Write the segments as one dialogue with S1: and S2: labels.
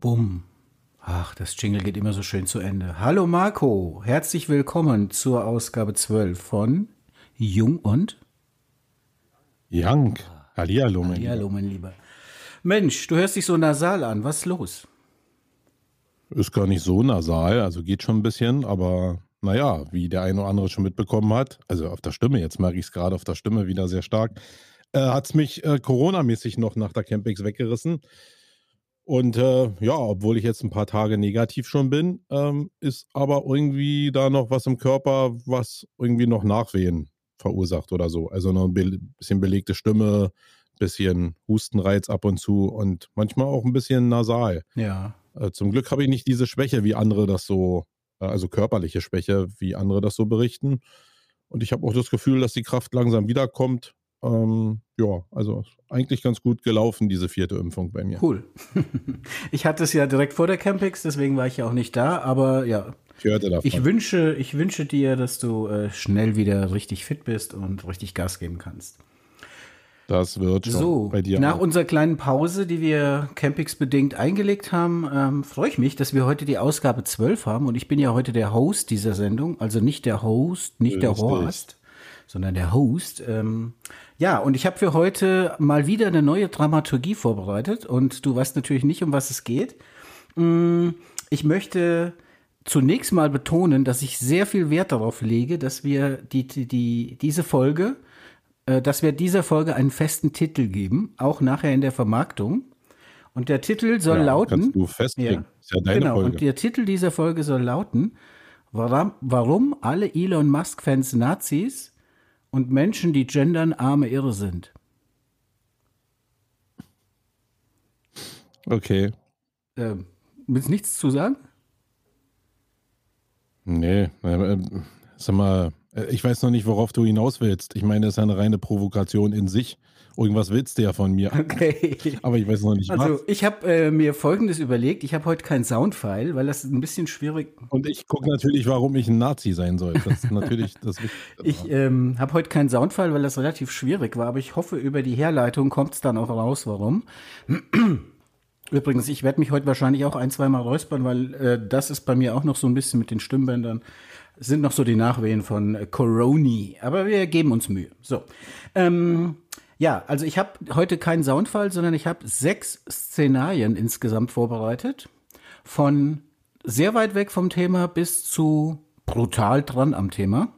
S1: Bumm. Ach, das Jingle geht immer so schön zu Ende. Hallo Marco, herzlich willkommen zur Ausgabe 12 von Jung und
S2: Young. Hallihallo, mein
S1: Hallihallo, mein Lieber. Mensch, du hörst dich so nasal an. Was ist los?
S2: Ist gar nicht so nasal, also geht schon ein bisschen, aber naja, wie der eine oder andere schon mitbekommen hat, also auf der Stimme, jetzt merke ich es gerade auf der Stimme wieder sehr stark, äh, hat es mich äh, Corona-mäßig noch nach der Campings weggerissen. Und äh, ja, obwohl ich jetzt ein paar Tage negativ schon bin, ähm, ist aber irgendwie da noch was im Körper, was irgendwie noch Nachwehen verursacht oder so. Also noch ein be bisschen belegte Stimme, bisschen Hustenreiz ab und zu und manchmal auch ein bisschen nasal.
S1: Ja.
S2: Äh, zum Glück habe ich nicht diese Schwäche, wie andere das so, äh, also körperliche Schwäche, wie andere das so berichten. Und ich habe auch das Gefühl, dass die Kraft langsam wiederkommt. Ähm, ja, also eigentlich ganz gut gelaufen, diese vierte Impfung bei mir.
S1: Cool. ich hatte es ja direkt vor der Campix, deswegen war ich ja auch nicht da, aber ja.
S2: Ich hörte davon.
S1: Ich wünsche, ich wünsche dir, dass du äh, schnell wieder richtig fit bist und richtig Gas geben kannst.
S2: Das wird schon
S1: So,
S2: bei dir.
S1: nach
S2: auch.
S1: unserer kleinen Pause, die wir Campix bedingt eingelegt haben, ähm, freue ich mich, dass wir heute die Ausgabe 12 haben und ich bin ja heute der Host dieser Sendung, also nicht der Host, nicht der
S2: Richtig.
S1: Horst, sondern der Host. Ähm, ja, und ich habe für heute mal wieder eine neue Dramaturgie vorbereitet und du weißt natürlich nicht, um was es geht. Mm, Ich möchte zunächst mal betonen, dass ich sehr viel Wert darauf lege, dass wir die, die, die, diese Folge, äh, dass wir dieser Folge einen festen Titel geben, auch nachher in der Vermarktung. Und der Titel soll
S2: ja,
S1: lauten.
S2: Kannst du festlegen.
S1: Ja.
S2: Ist ja deine
S1: genau,
S2: Folge.
S1: und der Titel dieser Folge soll lauten, warum, warum alle Elon Musk-Fans Nazis und Menschen, die gendern, arme Irre sind.
S2: okay.
S1: Ähm, willst du nichts zu sagen?
S2: Nee, äh, sag mal, äh, ich weiß noch nicht, worauf du hinaus willst. Ich meine, das ist eine reine Provokation in sich. Irgendwas willst du ja von mir.
S1: Okay.
S2: Aber ich weiß noch nicht
S1: Also
S2: was.
S1: ich habe äh, mir Folgendes überlegt. Ich habe heute keinen Soundfile, weil das ein bisschen schwierig.
S2: Und ich gucke natürlich, warum ich ein Nazi sein soll. Das ist natürlich das Wichtigste.
S1: Ich ähm, habe heute keinen Soundfile, weil das relativ schwierig war. Aber ich hoffe, über die Herleitung kommt es dann auch raus, warum. Übrigens, ich werde mich heute wahrscheinlich auch ein, zweimal räuspern, weil äh, das ist bei mir auch noch so ein bisschen mit den Stimmbändern. Es sind noch so die Nachwehen von äh, Coroni. Aber wir geben uns Mühe. So. Ähm, ja, also ich habe heute keinen Soundfall, sondern ich habe sechs Szenarien insgesamt vorbereitet. Von sehr weit weg vom Thema bis zu brutal dran am Thema.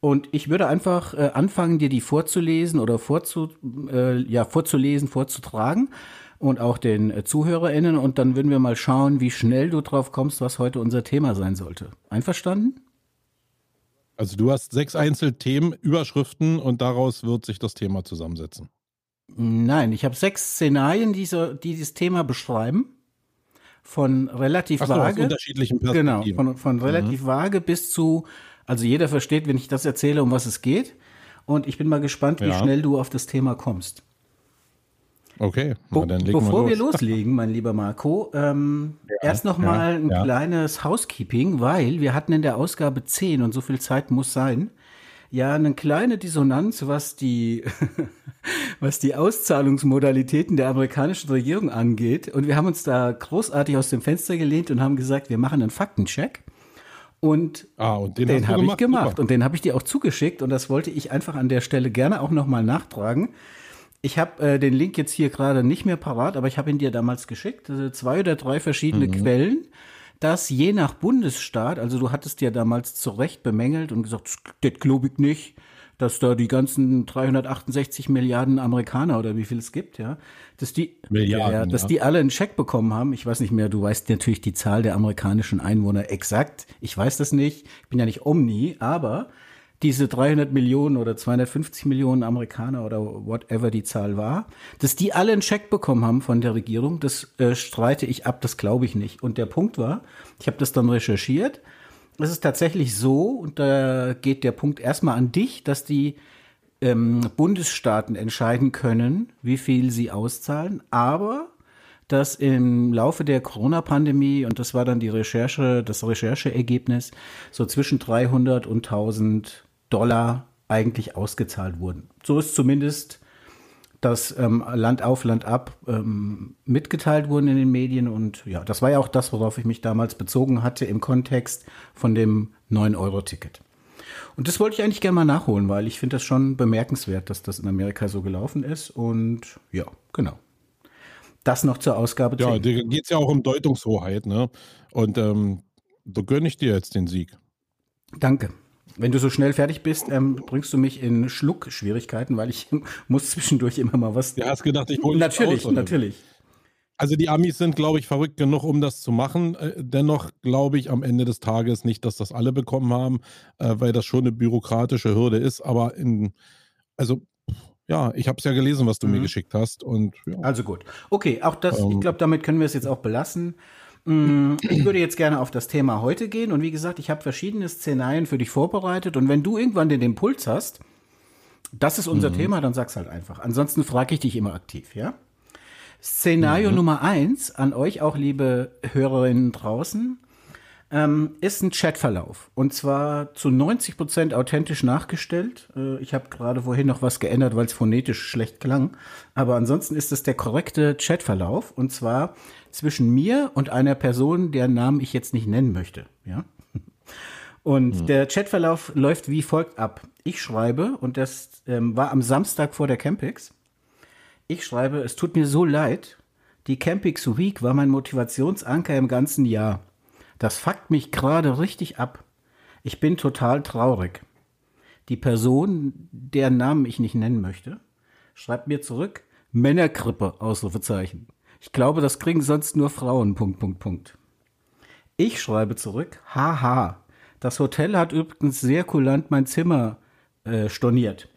S1: Und ich würde einfach äh, anfangen, dir die vorzulesen oder vorzu, äh, ja, vorzulesen, vorzutragen und auch den äh, ZuhörerInnen. Und dann würden wir mal schauen, wie schnell du drauf kommst, was heute unser Thema sein sollte. Einverstanden?
S2: Also du hast sechs Einzelthemen, Überschriften und daraus wird sich das Thema zusammensetzen.
S1: Nein, ich habe sechs Szenarien, die, so, die dieses Thema beschreiben. Von relativ
S2: so, aus
S1: vage.
S2: unterschiedlichen
S1: Genau, von, von relativ vage bis zu, also jeder versteht, wenn ich das erzähle, um was es geht. Und ich bin mal gespannt, wie
S2: Ja.
S1: schnell du auf das Thema kommst.
S2: Okay, na, dann legen
S1: bevor
S2: wir
S1: wir
S2: los.
S1: loslegen, mein lieber Marco, ähm, erst noch mal
S2: ja,
S1: ein
S2: ja.
S1: kleines Housekeeping, weil wir hatten in der Ausgabe 10 und so viel Zeit muss sein, ja eine kleine Dissonanz, was die, was die Auszahlungsmodalitäten der amerikanischen Regierung angeht. Und wir haben uns da großartig aus dem Fenster gelehnt und haben gesagt, wir machen einen Faktencheck. Und
S2: Ah, und den,
S1: den habe ich
S2: gemacht.
S1: gemacht
S2: Super.
S1: und den habe ich dir auch zugeschickt und das wollte ich einfach an der Stelle gerne auch nochmal nachtragen. Ich habe äh, den Link jetzt hier gerade nicht mehr parat, aber ich habe ihn dir damals geschickt. Also zwei oder drei verschiedene Quellen, dass je nach Bundesstaat, also du hattest ja damals zu Recht bemängelt und gesagt, das glaube ich nicht, dass da die ganzen 368 Milliarden Amerikaner oder wie viel es gibt, ja, dass die,
S2: Milliarden,
S1: ja, dass
S2: ja.
S1: die alle einen Scheck bekommen haben. Ich weiß nicht mehr, du weißt natürlich die Zahl der amerikanischen Einwohner exakt. Ich weiß das nicht. Ich bin ja nicht Omni, aber diese 300 Millionen oder 250 Millionen Amerikaner oder whatever die Zahl war, dass die alle einen Scheck bekommen haben von der Regierung, das äh, streite ich ab, das glaube ich nicht. Und der Punkt war, ich habe das dann recherchiert, es ist tatsächlich so, und da geht der Punkt erstmal an dich, dass die ähm, Bundesstaaten entscheiden können, wie viel sie auszahlen, aber dass im Laufe der Corona-Pandemie, und das war dann die Recherche, das Rechercheergebnis, so zwischen 300 und 1000 Dollar eigentlich ausgezahlt wurden. So ist zumindest das ähm, Land auf, Land ab ähm, mitgeteilt wurden in den Medien. Und ja, das war ja auch das, worauf ich mich damals bezogen hatte im Kontext von dem 9-Euro-Ticket. Und das wollte ich eigentlich gerne mal nachholen, weil ich finde das schon bemerkenswert, dass das in Amerika so gelaufen ist. Und ja, genau. Das noch zur Ausgabe
S2: 10. Ja, da geht es ja auch um Deutungshoheit, ne? Und ähm, da gönne ich dir jetzt den Sieg.
S1: Danke. Wenn du so schnell fertig bist, ähm, bringst du mich in Schluckschwierigkeiten, weil ich muss zwischendurch immer mal was.
S2: Du hast gedacht, ich hole
S1: Natürlich, aus, natürlich.
S2: Also die Amis sind, glaube ich, verrückt genug, um das zu machen. Äh, dennoch glaube ich am Ende des Tages nicht, dass das alle bekommen haben, äh, weil das schon eine bürokratische Hürde ist. Aber in, also ja, ich habe es ja gelesen, was du mhm. mir geschickt hast. Und, ja.
S1: Also gut. Okay, auch das, ähm, ich glaube, damit können wir es jetzt auch belassen. Mm, ich würde jetzt gerne auf das Thema heute gehen und wie gesagt, ich habe verschiedene Szenarien für dich vorbereitet und wenn du irgendwann den Impuls hast, das ist unser mhm. Thema, dann sag's halt einfach. Ansonsten frage ich dich immer aktiv, ja? Szenario mhm. Nummer eins an euch auch, liebe Hörerinnen draußen, ähm, ist ein Chatverlauf. Und zwar zu 90 Prozent authentisch nachgestellt. Äh, ich habe gerade vorhin noch was geändert, weil es phonetisch schlecht klang. Aber ansonsten ist es der korrekte Chatverlauf. Und zwar zwischen mir und einer Person, deren Namen ich jetzt nicht nennen möchte. Ja. Und mhm. der Chatverlauf läuft wie folgt ab. Ich schreibe, und das ähm, war am Samstag vor der Campix. Ich schreibe, es tut mir so leid. Die Campix Week war mein Motivationsanker im ganzen Jahr. Das fuckt mich gerade richtig ab. Ich bin total traurig. Die Person, deren Namen ich nicht nennen möchte, schreibt mir zurück, Männerkrippe, Ausrufezeichen. Ich glaube, das kriegen sonst nur Frauen, Punkt, Punkt, Punkt. Ich schreibe zurück, haha. Das Hotel hat übrigens sehr kulant mein Zimmer äh, storniert.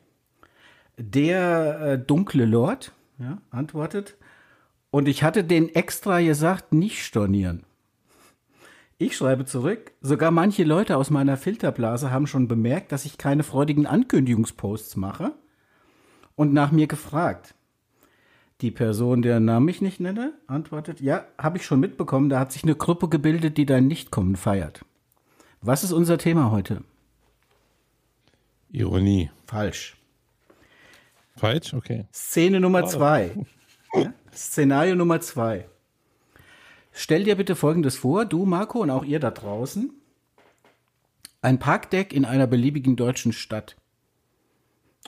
S1: Der äh, dunkle Lord ja, antwortet, und ich hatte den extra gesagt, nicht stornieren. Ich schreibe zurück, sogar manche Leute aus meiner Filterblase haben schon bemerkt, dass ich keine freudigen Ankündigungsposts mache und nach mir gefragt. Die Person, deren Namen ich nicht nenne, antwortet, ja, habe ich schon mitbekommen, da hat sich eine Gruppe gebildet, die dein Nichtkommen feiert. Was ist unser Thema heute?
S2: Ironie.
S1: Falsch.
S2: Falsch? Okay.
S1: Szene Nummer zwei. Ja? Szenario Nummer zwei. Stell dir bitte Folgendes vor, du Marco und auch ihr da draußen. Ein Parkdeck in einer beliebigen deutschen Stadt.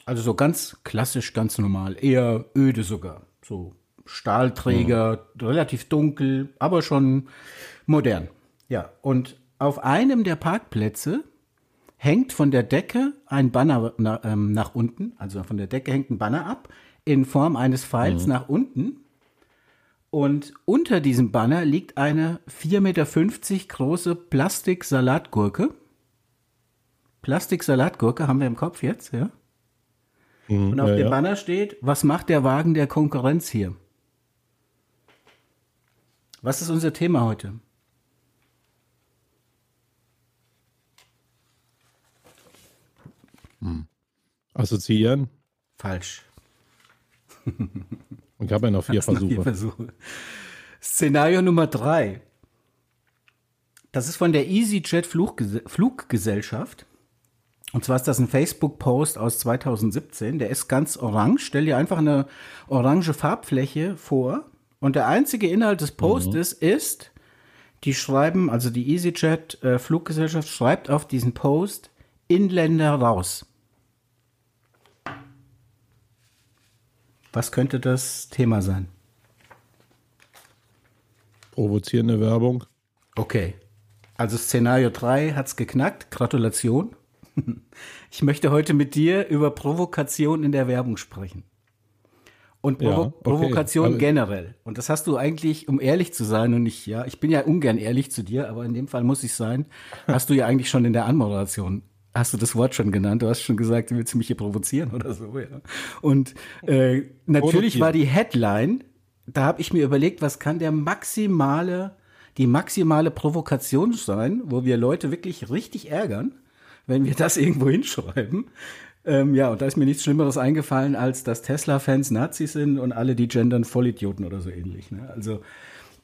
S1: Also so ganz klassisch, ganz normal, eher öde sogar. So Stahlträger, mhm. relativ dunkel, aber schon modern. Ja, und auf einem der Parkplätze hängt von der Decke ein Banner na, ähm, nach unten, also von der Decke hängt ein Banner ab in Form eines Pfeils mhm. nach unten und unter diesem Banner liegt eine 4,50 Meter große Plastiksalatgurke. Plastiksalatgurke haben wir im Kopf jetzt, ja? Mhm, Und auf ja, dem. Banner steht, was macht der Wagen der Konkurrenz hier? Was ist unser Thema heute?
S2: Hm. Assoziieren?
S1: Falsch.
S2: Ich habe ja noch vier Versuche. vier Versuche.
S1: Szenario Nummer drei. Das ist von der EasyJet Flugges Fluggesellschaft. Und zwar ist das ein Facebook-Post aus 2017. Der ist ganz orange. Stell dir einfach eine orange Farbfläche vor. Und der einzige Inhalt des Postes mhm. ist, die schreiben, also die EasyJet äh, Fluggesellschaft schreibt auf diesen Post Inländer raus. Was könnte das Thema sein?
S2: Provozierende Werbung.
S1: Okay. Also Szenario 3 hat es geknackt. Gratulation. Ich möchte heute mit dir über Provokation in der Werbung sprechen. Und Provo ja, okay. Provokation aber generell. Und das hast du eigentlich, um ehrlich zu sein, und ich, ja, ich bin ja ungern ehrlich zu dir, aber in dem Fall muss ich sein, hast du ja eigentlich schon in der Anmoderation hast du das Wort schon genannt? Du hast schon gesagt, du willst mich hier provozieren oder so, ja. Und äh, natürlich war die Headline, da habe ich mir überlegt, was kann der maximale, die maximale Provokation sein, wo wir Leute wirklich richtig ärgern, wenn wir das irgendwo hinschreiben. Ähm, ja, und da ist mir nichts Schlimmeres eingefallen, als dass Tesla-Fans Nazis sind und alle, die gendern, Vollidioten oder so ähnlich. Ne? Also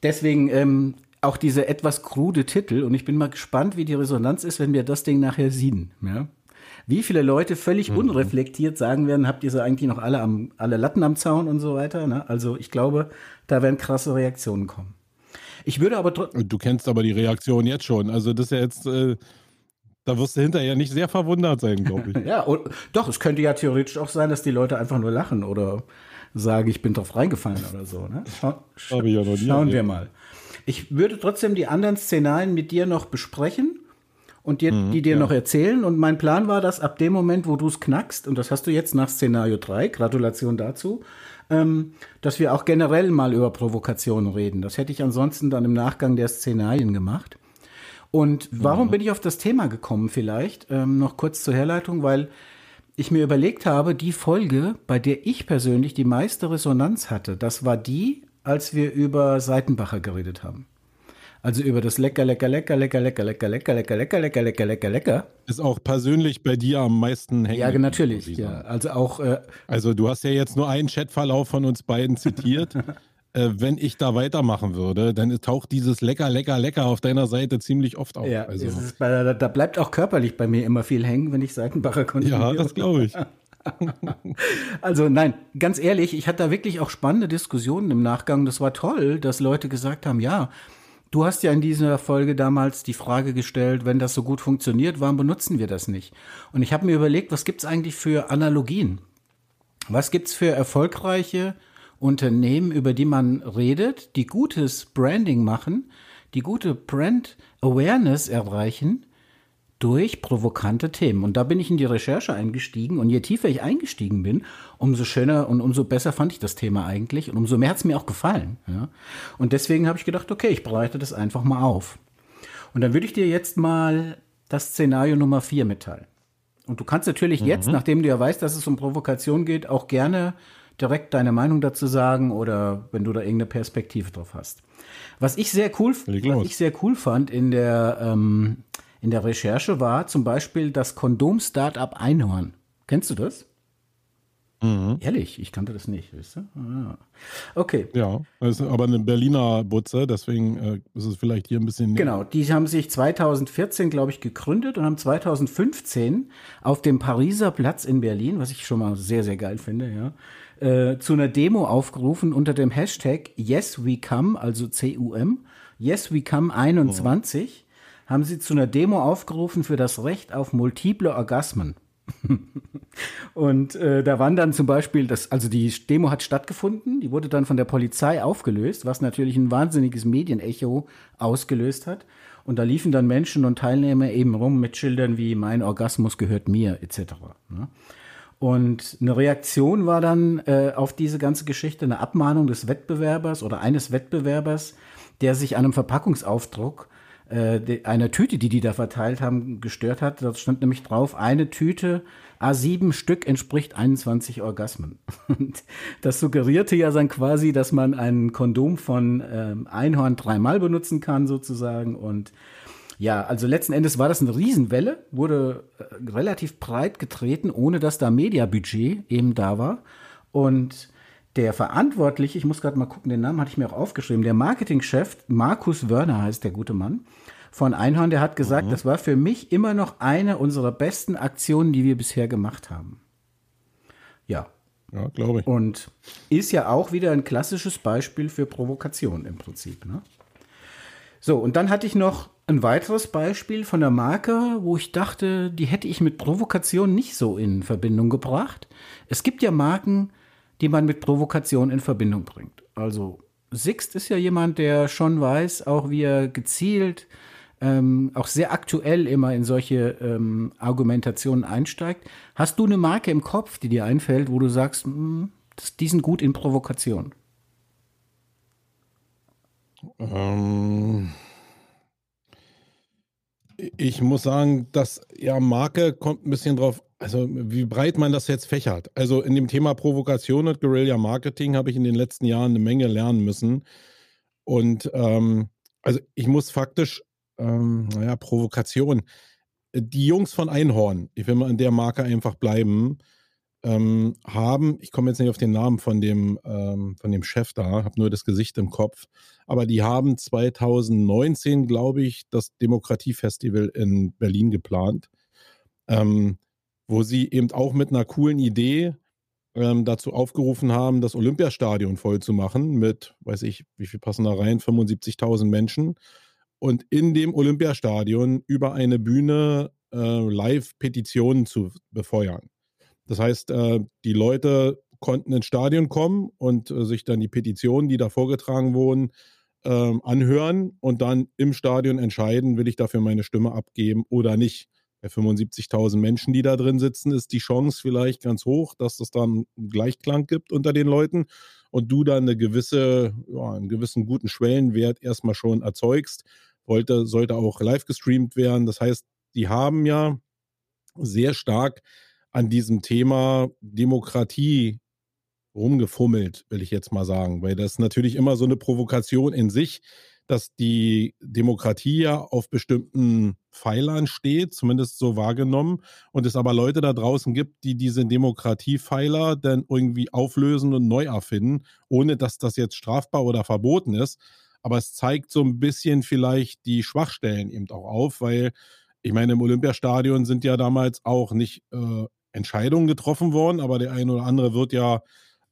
S1: deswegen ähm, auch diese etwas krude Titel und ich bin mal gespannt, wie die Resonanz ist, wenn wir das Ding nachher sehen. Ja? wie viele Leute völlig mhm. unreflektiert sagen werden, habt ihr so eigentlich noch alle, am, alle Latten am Zaun und so weiter. Ne? Also ich glaube, da werden krasse Reaktionen kommen. Ich würde aber
S2: Du kennst aber die Reaktion jetzt schon. Also das ist ja jetzt, äh, da wirst du hinterher nicht sehr verwundert sein, glaube ich.
S1: ja, und, doch, es könnte ja theoretisch auch sein, dass die Leute einfach nur lachen oder sagen, ich bin drauf reingefallen oder so. Ne? Scha ja schauen wir mal. Ich würde trotzdem die anderen Szenarien mit dir noch besprechen und dir, mhm, die dir ja. noch erzählen. Und mein Plan war, dass ab dem Moment, wo du es knackst, und das hast du jetzt nach Szenario 3, Gratulation dazu, ähm, dass wir auch generell mal über Provokationen reden. Das hätte ich ansonsten dann im Nachgang der Szenarien gemacht. Und warum mhm. bin ich auf das Thema gekommen vielleicht? Ähm, noch kurz zur Herleitung, weil ich mir überlegt habe, die Folge, bei der ich persönlich die meiste Resonanz hatte, das war die, als wir über Seitenbacher geredet haben. Also über das lecker, lecker, lecker, lecker, lecker, lecker, lecker, lecker, lecker, lecker, lecker, lecker, lecker.
S2: Ist auch persönlich bei dir am meisten
S1: hängen. Ja, natürlich. Ja, also auch. Äh,
S2: also du hast ja jetzt nur einen Chatverlauf von uns beiden zitiert. äh, wenn ich da weitermachen würde, dann taucht dieses lecker, lecker, lecker auf deiner Seite ziemlich oft auf.
S1: Ja, also. bei, da bleibt auch körperlich bei mir immer viel hängen, wenn ich Seitenbacher konsumiere.
S2: Ja, das glaube ich.
S1: also nein, ganz ehrlich, ich hatte da wirklich auch spannende Diskussionen im Nachgang. Das war toll, dass Leute gesagt haben, ja, du hast ja in dieser Folge damals die Frage gestellt, wenn das so gut funktioniert, warum benutzen wir das nicht? Und ich habe mir überlegt, was gibt es eigentlich für Analogien? Was gibt es für erfolgreiche Unternehmen, über die man redet, die gutes Branding machen, die gute Brand Awareness erreichen durch provokante Themen. Und da bin ich in die Recherche eingestiegen. Und je tiefer ich eingestiegen bin, umso schöner und umso besser fand ich das Thema eigentlich. Und umso mehr hat es mir auch gefallen. Ja? Und deswegen habe ich gedacht, okay, ich bereite das einfach mal auf. Und dann würde ich dir jetzt mal das Szenario Nummer vier mitteilen. Und du kannst natürlich mhm. jetzt, nachdem du ja weißt, dass es um Provokation geht, auch gerne direkt deine Meinung dazu sagen oder wenn du da irgendeine Perspektive drauf hast. Was ich sehr cool, was ich sehr cool fand in der ähm, in der Recherche war zum Beispiel das Kondom-Startup Einhorn. Kennst du das? Mhm. Ehrlich, ich kannte das nicht, weißt du? Ah. Okay.
S2: Ja, aber eine Berliner Butze, deswegen äh, ist es vielleicht hier ein bisschen.
S1: Näher. Genau, die haben sich 2014, glaube ich, gegründet und haben 2015 auf dem Pariser Platz in Berlin, was ich schon mal sehr, sehr geil finde, ja, äh, zu einer Demo aufgerufen unter dem Hashtag Yes We Come, also C-U-M, Yes We Come 21. Mhm haben sie zu einer Demo aufgerufen für das Recht auf multiple Orgasmen. und äh, da waren dann zum Beispiel, das, also die Demo hat stattgefunden, die wurde dann von der Polizei aufgelöst, was natürlich ein wahnsinniges Medienecho ausgelöst hat. Und da liefen dann Menschen und Teilnehmer eben rum mit Schildern wie mein Orgasmus gehört mir etc. Ne? Und eine Reaktion war dann äh, auf diese ganze Geschichte eine Abmahnung des Wettbewerbers oder eines Wettbewerbers, der sich einem Verpackungsaufdruck äh, einer Tüte, die die da verteilt haben, gestört hat. Da stand nämlich drauf, eine Tüte A7 Stück entspricht 21 Orgasmen. Und das suggerierte ja dann quasi, dass man ein Kondom von ähm, Einhorn dreimal benutzen kann sozusagen und ja, also letzten Endes war das eine Riesenwelle, wurde äh, relativ breit getreten, ohne dass da Mediabudget eben da war. Und der Verantwortliche, ich muss gerade mal gucken, den Namen hatte ich mir auch aufgeschrieben, der Marketingchef, Markus Wörner heißt der gute Mann, von Einhorn, der hat gesagt, mhm. das war für mich immer noch eine unserer besten Aktionen, die wir bisher gemacht haben. Ja.
S2: Ja, glaube ich.
S1: Und ist ja auch wieder ein klassisches Beispiel für Provokation im Prinzip. Ne? So, und dann hatte ich noch ein weiteres Beispiel von der Marke, wo ich dachte, die hätte ich mit Provokation nicht so in Verbindung gebracht. Es gibt ja Marken, die man mit Provokation in Verbindung bringt. Also Sixt ist ja jemand, der schon weiß, auch wie er gezielt, ähm, auch sehr aktuell immer in solche ähm, Argumentationen einsteigt. Hast du eine Marke im Kopf, die dir einfällt, wo du sagst, mh, hm, die sind gut in Provokation?
S2: Ähm, ich muss sagen, dass ja Marke kommt ein bisschen drauf also wie breit man das jetzt fächert. Also in dem Thema Provokation und Guerilla Marketing habe ich in den letzten Jahren eine Menge lernen müssen. Und ähm, also ich muss faktisch, ähm, naja, Provokation. Die Jungs von Einhorn, ich will mal an der Marke einfach bleiben, ähm, haben, ich komme jetzt nicht auf den Namen von dem, ähm, von dem Chef da, habe nur das Gesicht im Kopf, aber die haben 2019, glaube ich, das Demokratiefestival in Berlin geplant. Ähm, wo sie eben auch mit einer coolen Idee ähm, dazu aufgerufen haben, das Olympiastadion voll zu machen mit, weiß ich, wie viel passen da rein, 75.000 Menschen. Und in dem Olympiastadion über eine Bühne äh, live Petitionen zu befeuern. Das heißt, äh, die Leute konnten ins Stadion kommen und äh, sich dann die Petitionen, die da vorgetragen wurden, ähm, anhören und dann im Stadion entscheiden, will ich dafür meine Stimme abgeben oder nicht. Bei 75.000 Menschen, die da drin sitzen, ist die Chance vielleicht ganz hoch, dass es dann einen Gleichklang gibt unter den Leuten und du dann eine gewisse, ja, einen gewissen guten Schwellenwert erstmal schon erzeugst. Wollte, sollte auch live gestreamt werden. Das heißt, die haben ja sehr stark an diesem Thema Demokratie rumgefummelt, will ich jetzt mal sagen, weil das natürlich immer so eine Provokation in sich, dass die Demokratie ja auf bestimmten Pfeilern steht, zumindest so wahrgenommen, und es aber Leute da draußen gibt, die diese Demokratiepfeiler dann irgendwie auflösen und neu erfinden, ohne dass das jetzt strafbar oder verboten ist. Aber es zeigt so ein bisschen vielleicht die Schwachstellen eben auch auf, weil ich meine, im Olympiastadion sind ja damals auch nicht äh, Entscheidungen getroffen worden, aber der eine oder andere wird ja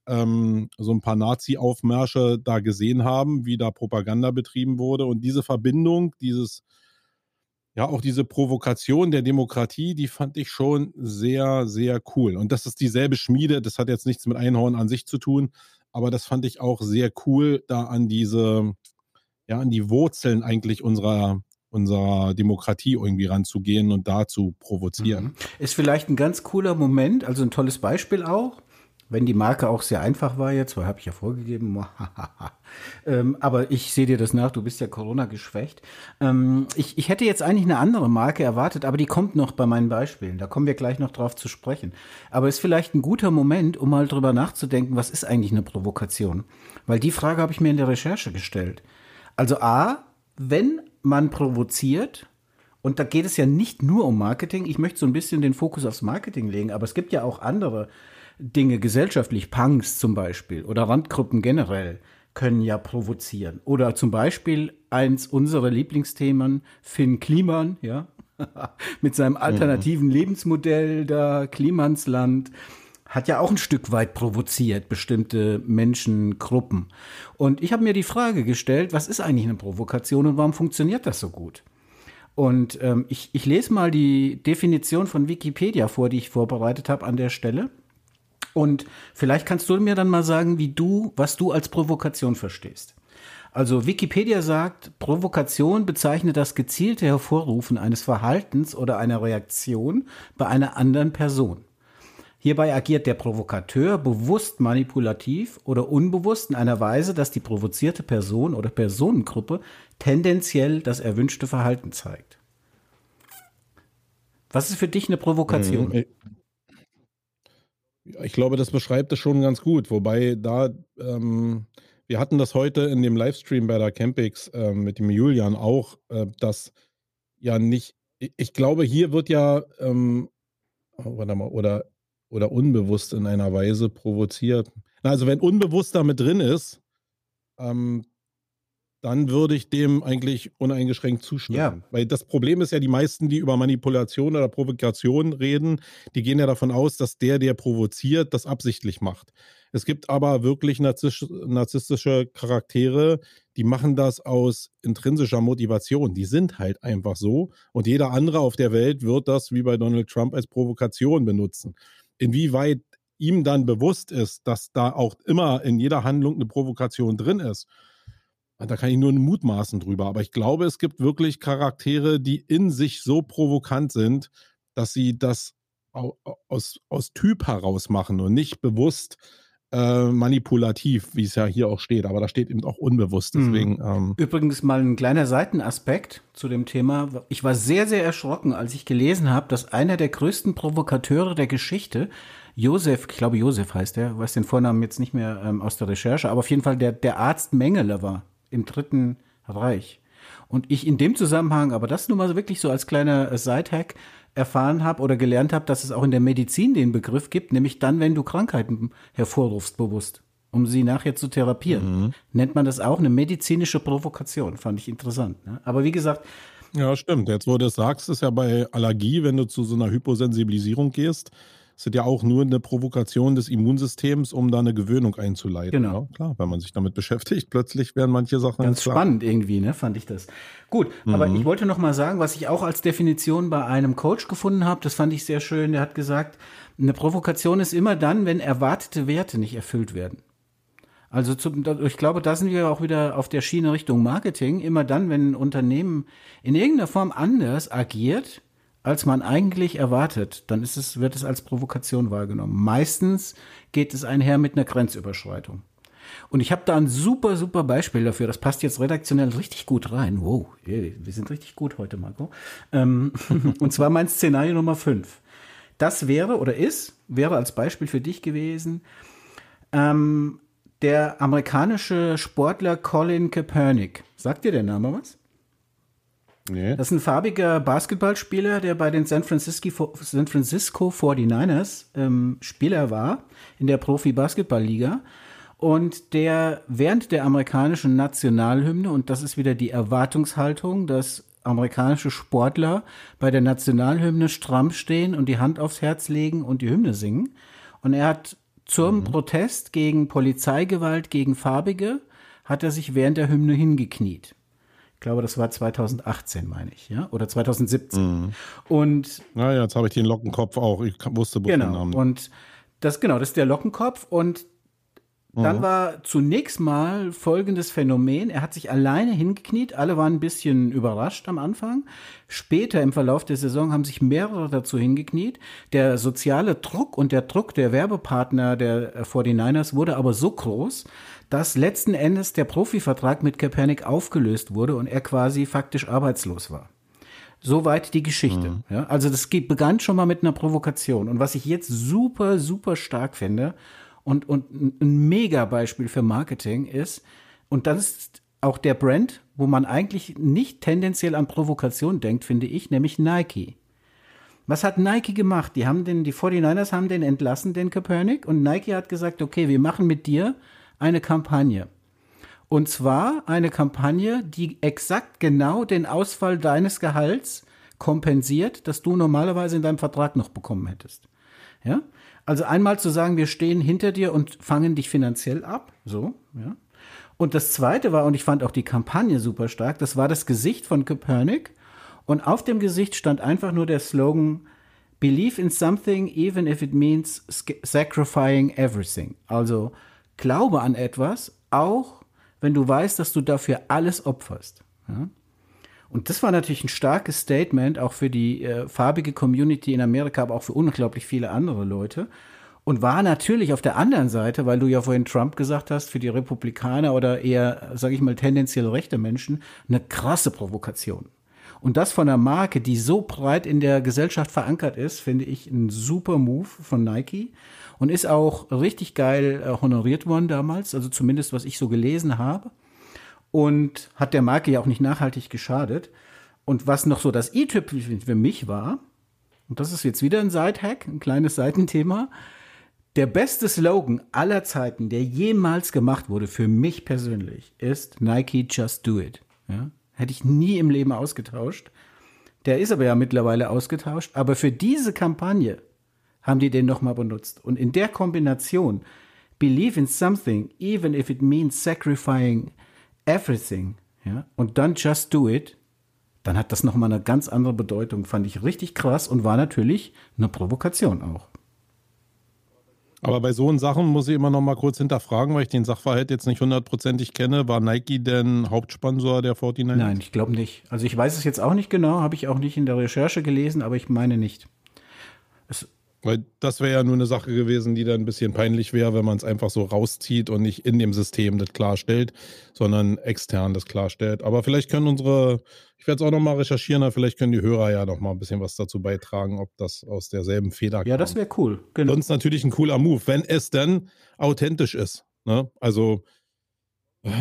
S2: ähm, so ein paar Nazi-Aufmärsche da gesehen haben, wie da Propaganda betrieben wurde. Und diese Verbindung, dieses, ja, auch diese Provokation der Demokratie, die fand ich schon sehr, sehr cool. Und das ist dieselbe Schmiede, das hat jetzt nichts mit Einhorn an sich zu tun, aber das fand ich auch sehr cool, da an diese, ja, an die Wurzeln eigentlich unserer, unserer Demokratie irgendwie ranzugehen und da zu provozieren. Mhm.
S1: Ist vielleicht ein ganz cooler Moment, also ein tolles Beispiel auch. Wenn die Marke auch sehr einfach war jetzt, weil habe ich ja vorgegeben, ähm, aber ich sehe dir das nach, du bist ja Corona geschwächt. Ähm, ich, ich hätte jetzt eigentlich eine andere Marke erwartet, aber die kommt noch bei meinen Beispielen. Da kommen wir gleich noch drauf zu sprechen. Aber ist vielleicht ein guter Moment, um mal drüber nachzudenken, was ist eigentlich eine Provokation? Weil die Frage habe ich mir in der Recherche gestellt. Also A, wenn man provoziert, und da geht es ja nicht nur um Marketing. Ich möchte so ein bisschen den Fokus aufs Marketing legen, aber es gibt ja auch andere Dinge gesellschaftlich, Punks zum Beispiel oder Randgruppen generell können ja provozieren. Oder zum Beispiel eins unserer Lieblingsthemen, Finn Kliman, ja, mit seinem alternativen mhm. Lebensmodell da, Klimansland, hat ja auch ein Stück weit provoziert, bestimmte Menschengruppen. Und ich habe mir die Frage gestellt, was ist eigentlich eine Provokation und warum funktioniert das so gut? Und ähm, ich, ich lese mal die Definition von Wikipedia vor, die ich vorbereitet habe an der Stelle. Und vielleicht kannst du mir dann mal sagen, wie du, was du als Provokation verstehst. Also Wikipedia sagt, Provokation bezeichnet das gezielte Hervorrufen eines Verhaltens oder einer Reaktion bei einer anderen Person. Hierbei agiert der Provokateur bewusst manipulativ oder unbewusst in einer Weise, dass die provozierte Person oder Personengruppe tendenziell das erwünschte Verhalten zeigt. Was ist für dich eine Provokation?
S2: Ich glaube, das beschreibt es schon ganz gut. Wobei da, ähm, wir hatten das heute in dem Livestream bei der Campix äh, mit dem Julian auch, äh, dass ja nicht, ich glaube, hier wird ja, ähm, oh, warte mal, oder, oder unbewusst in einer Weise provoziert. Na, also wenn unbewusst damit drin ist, ähm, dann würde ich dem eigentlich uneingeschränkt zustimmen. Ja. Weil das Problem ist ja, die meisten, die über Manipulation oder Provokation reden, die gehen ja davon aus, dass der, der provoziert, das absichtlich macht. Es gibt aber wirklich narzisstische Charaktere, die machen das aus intrinsischer Motivation. Die sind halt einfach so. Und jeder andere auf der Welt wird das wie bei Donald Trump als Provokation benutzen. Inwieweit ihm dann bewusst ist, dass da auch immer in jeder Handlung eine Provokation drin ist, da kann ich nur mutmaßen drüber. Aber ich glaube, es gibt wirklich Charaktere, die in sich so provokant sind, dass sie das aus, aus Typ heraus machen und nicht bewusst äh, manipulativ, wie es ja hier auch steht. Aber da steht eben auch unbewusst. Mhm. Deswegen, ähm
S1: Übrigens mal ein kleiner Seitenaspekt zu dem Thema. Ich war sehr, sehr erschrocken, als ich gelesen habe, dass einer der größten Provokateure der Geschichte Josef, ich glaube Josef heißt er, weiß den Vornamen jetzt nicht mehr ähm, aus der Recherche, aber auf jeden Fall der, der Arzt Mengele war im Dritten Reich. Und ich in dem Zusammenhang, aber das nur mal wirklich so als kleiner Sidehack, erfahren habe oder gelernt habe, dass es auch in der Medizin den Begriff gibt, nämlich dann, wenn du Krankheiten hervorrufst, bewusst, um sie nachher zu therapieren. Mhm. Nennt man das auch eine medizinische Provokation. Fand ich interessant. Ne? Aber wie gesagt,
S2: Ja, stimmt. Jetzt, wo du es sagst, ist ja bei Allergie, wenn du zu so einer Hyposensibilisierung gehst, ist ja auch nur eine Provokation des Immunsystems, um da eine Gewöhnung einzuleiten.
S1: Genau.
S2: Ja, klar, wenn man sich damit beschäftigt, plötzlich werden manche Sachen
S1: ganz spannend irgendwie, ne, fand ich das. Gut, mhm. aber ich wollte noch mal sagen, was ich auch als Definition bei einem Coach gefunden habe, das fand ich sehr schön. Der hat gesagt, eine Provokation ist immer dann, wenn erwartete Werte nicht erfüllt werden. Also zum, ich glaube, da sind wir auch wieder auf der Schiene Richtung Marketing. Immer dann, wenn ein Unternehmen in irgendeiner Form anders agiert, als man eigentlich erwartet, dann ist es, wird es als Provokation wahrgenommen. Meistens geht es einher mit einer Grenzüberschreitung. Und ich habe da ein super, super Beispiel dafür. Das passt jetzt redaktionell richtig gut rein. Wow, wir sind richtig gut heute, Marco. Ähm, und zwar mein Szenario Nummer 5. Das wäre oder ist, wäre als Beispiel für dich gewesen, ähm, der amerikanische Sportler Colin Kaepernick. Sagt dir der Name was? Nee. Das ist ein farbiger Basketballspieler, der bei den San Francisco, San Francisco 49ers ähm, Spieler war in der Profi-Basketball-Liga und der während der amerikanischen Nationalhymne, und das ist wieder die Erwartungshaltung, dass amerikanische Sportler bei der Nationalhymne stramm stehen und die Hand aufs Herz legen und die Hymne singen. Und er hat zum mhm. Protest gegen Polizeigewalt gegen Farbige, hat er sich während der Hymne hingekniet. Ich glaube, das war 2018, meine ich, ja, oder 2017. Mhm. Und
S2: naja, jetzt habe ich den Lockenkopf auch. Ich wusste
S1: bloß genau, den Namen. Und das genau, das ist der Lockenkopf und dann mhm. war zunächst mal folgendes Phänomen. Er hat sich alleine hingekniet. Alle waren ein bisschen überrascht am Anfang. Später im Verlauf der Saison haben sich mehrere dazu hingekniet. Der soziale Druck und der Druck der Werbepartner der 49ers wurde aber so groß, dass letzten Endes der Profivertrag mit Kaepernick aufgelöst wurde und er quasi faktisch arbeitslos war. Soweit die Geschichte. Mhm. Ja, also das begann schon mal mit einer Provokation. Und was ich jetzt super, super stark finde und, und ein Mega-Beispiel für Marketing ist, und das ist auch der Brand, wo man eigentlich nicht tendenziell an Provokation denkt, finde ich, nämlich Nike. Was hat Nike gemacht? Die haben den, die 49ers haben den entlassen, den Kaepernick, und Nike hat gesagt, okay, wir machen mit dir eine Kampagne. Und zwar eine Kampagne, die exakt genau den Ausfall deines Gehalts kompensiert, das du normalerweise in deinem Vertrag noch bekommen hättest. Ja? Also einmal zu sagen, wir stehen hinter dir und fangen dich finanziell ab, so, ja. Und das zweite war, und ich fand auch die Kampagne super stark, das war das Gesicht von Copernic. Und auf dem Gesicht stand einfach nur der Slogan, Believe in something, even if it means sacrificing everything. Also, Glaube an etwas, auch wenn du weißt, dass du dafür alles opferst. Ja? Und das war natürlich ein starkes Statement, auch für die äh, farbige Community in Amerika, aber auch für unglaublich viele andere Leute. Und war natürlich auf der anderen Seite, weil du ja vorhin Trump gesagt hast, für die Republikaner oder eher, sage ich mal, tendenziell rechte Menschen, eine krasse Provokation. Und das von einer Marke, die so breit in der Gesellschaft verankert ist, finde ich ein super Move von Nike und ist auch richtig geil äh, honoriert worden damals, also zumindest was ich so gelesen habe. Und hat der Marke ja auch nicht nachhaltig geschadet. Und was noch so das i-Typ für mich war, und das ist jetzt wieder ein Side-Hack, ein kleines Seitenthema, der beste Slogan aller Zeiten, der jemals gemacht wurde, für mich persönlich, ist Nike Just Do It. Ja? Hätte ich nie im Leben ausgetauscht. Der ist aber ja mittlerweile ausgetauscht. Aber für diese Kampagne haben die den nochmal benutzt. Und in der Kombination, believe in something, even if it means sacrificing everything, ja, und dann just do it, dann hat das nochmal eine ganz andere Bedeutung. Fand ich richtig krass und war natürlich eine Provokation auch.
S2: Aber bei so Sachen muss ich immer noch mal kurz hinterfragen, weil ich den Sachverhalt jetzt nicht hundertprozentig kenne. War Nike denn Hauptsponsor der 49
S1: Nein, ich glaube nicht. Also ich weiß es jetzt auch nicht genau, habe ich auch nicht in der Recherche gelesen, aber ich meine nicht.
S2: Es weil das wäre ja nur eine Sache gewesen, die dann ein bisschen peinlich wäre, wenn man es einfach so rauszieht und nicht in dem System das klarstellt, sondern extern das klarstellt. Aber vielleicht können unsere, ich werde es auch nochmal recherchieren, aber vielleicht können die Hörer ja nochmal ein bisschen was dazu beitragen, ob das aus derselben Feder kommt.
S1: Ja, das wäre cool.
S2: Genau. Sonst natürlich ein cooler Move, wenn es denn authentisch ist. Ne? Also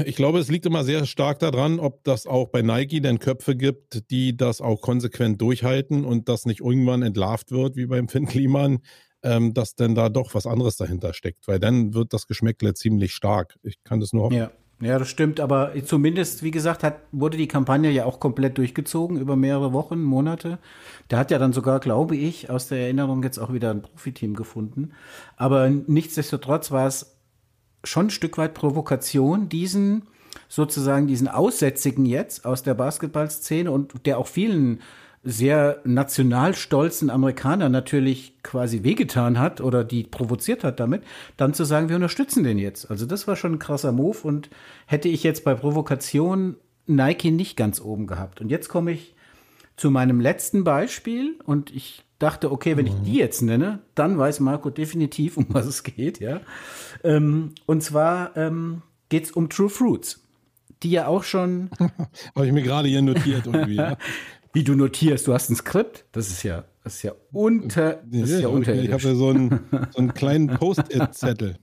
S2: ich glaube, es liegt immer sehr stark daran, ob das auch bei Nike denn Köpfe gibt, die das auch konsequent durchhalten und das nicht irgendwann entlarvt wird, wie beim Finn Kliman, ähm, dass denn da doch was anderes dahinter steckt. Weil dann wird das Geschmäckle ziemlich stark. Ich kann das nur hoffen.
S1: Ja, Ja, das stimmt, aber zumindest, wie gesagt, hat, wurde die Kampagne ja auch komplett durchgezogen über mehrere Wochen, Monate. Der hat ja dann sogar, glaube ich, aus der Erinnerung jetzt auch wieder ein Profiteam gefunden. Aber nichtsdestotrotz war es schon ein Stück weit Provokation, diesen sozusagen diesen Aussätzigen jetzt aus der Basketballszene und der auch vielen sehr nationalstolzen Amerikaner natürlich quasi wehgetan hat oder die provoziert hat damit, dann zu sagen, wir unterstützen den jetzt. Also das war schon ein krasser Move und hätte ich jetzt bei Provokation Nike nicht ganz oben gehabt. Und jetzt komme ich zu meinem letzten Beispiel und ich dachte, okay, wenn ich die jetzt nenne, dann weiß Marco definitiv, um was es geht, ja. Ähm, und zwar ähm, geht es um True Fruits, die ja auch schon.
S2: Habe ich mir gerade hier notiert irgendwie. ja.
S1: Wie du notierst, du hast ein Skript, das ist ja, das ist ja unter, das ist ja, ja
S2: Ich habe ja so einen, so einen kleinen Post-it-Zettel.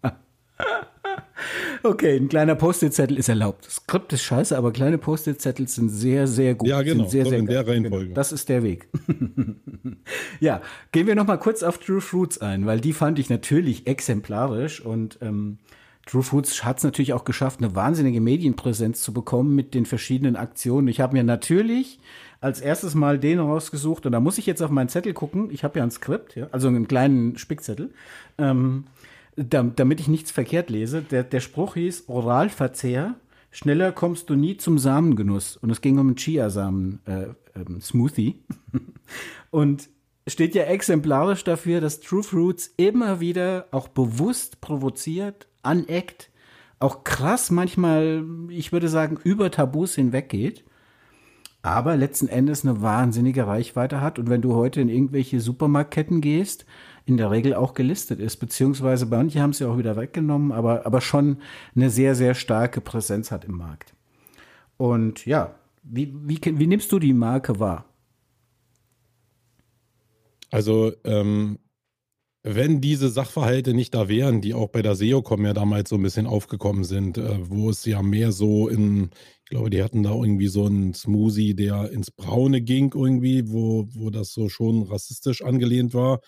S1: Okay, ein kleiner Post-it-Zettel ist erlaubt. Das Skript ist scheiße, aber kleine Post-it-Zettel sind sehr, sehr gut.
S2: Ja, genau.
S1: Sehr,
S2: sehr in der
S1: Reihenfolge. Genau. Das ist der Weg. ja, gehen wir noch mal kurz auf True Fruits ein, weil die fand ich natürlich exemplarisch und ähm, True Fruits hat es natürlich auch geschafft, eine wahnsinnige Medienpräsenz zu bekommen mit den verschiedenen Aktionen. Ich habe mir natürlich als erstes mal den rausgesucht und da muss ich jetzt auf meinen Zettel gucken. Ich habe ja ein Skript, ja, also einen kleinen Spickzettel, ähm, damit ich nichts verkehrt lese. Der, der Spruch hieß Oralverzehr. Schneller kommst du nie zum Samengenuss. Und es ging um einen Chiasamen-Smoothie. Äh, und steht ja exemplarisch dafür, dass True Fruits immer wieder auch bewusst provoziert, aneckt, auch krass manchmal, ich würde sagen, über Tabus hinweggeht aber letzten Endes eine wahnsinnige Reichweite hat und wenn du heute in irgendwelche Supermarktketten gehst, in der Regel auch gelistet ist, beziehungsweise manche haben es ja auch wieder weggenommen, aber, aber schon eine sehr, sehr starke Präsenz hat im Markt. Und ja, wie, wie, wie nimmst du die Marke wahr?
S2: Also, ähm, wenn diese Sachverhalte nicht da wären, die auch bei der SEOCom ja damals so ein bisschen aufgekommen sind, äh, wo es ja mehr so in, ich glaube, die hatten da irgendwie so einen Smoothie, der ins Braune ging irgendwie, wo, wo das so schon rassistisch angelehnt war.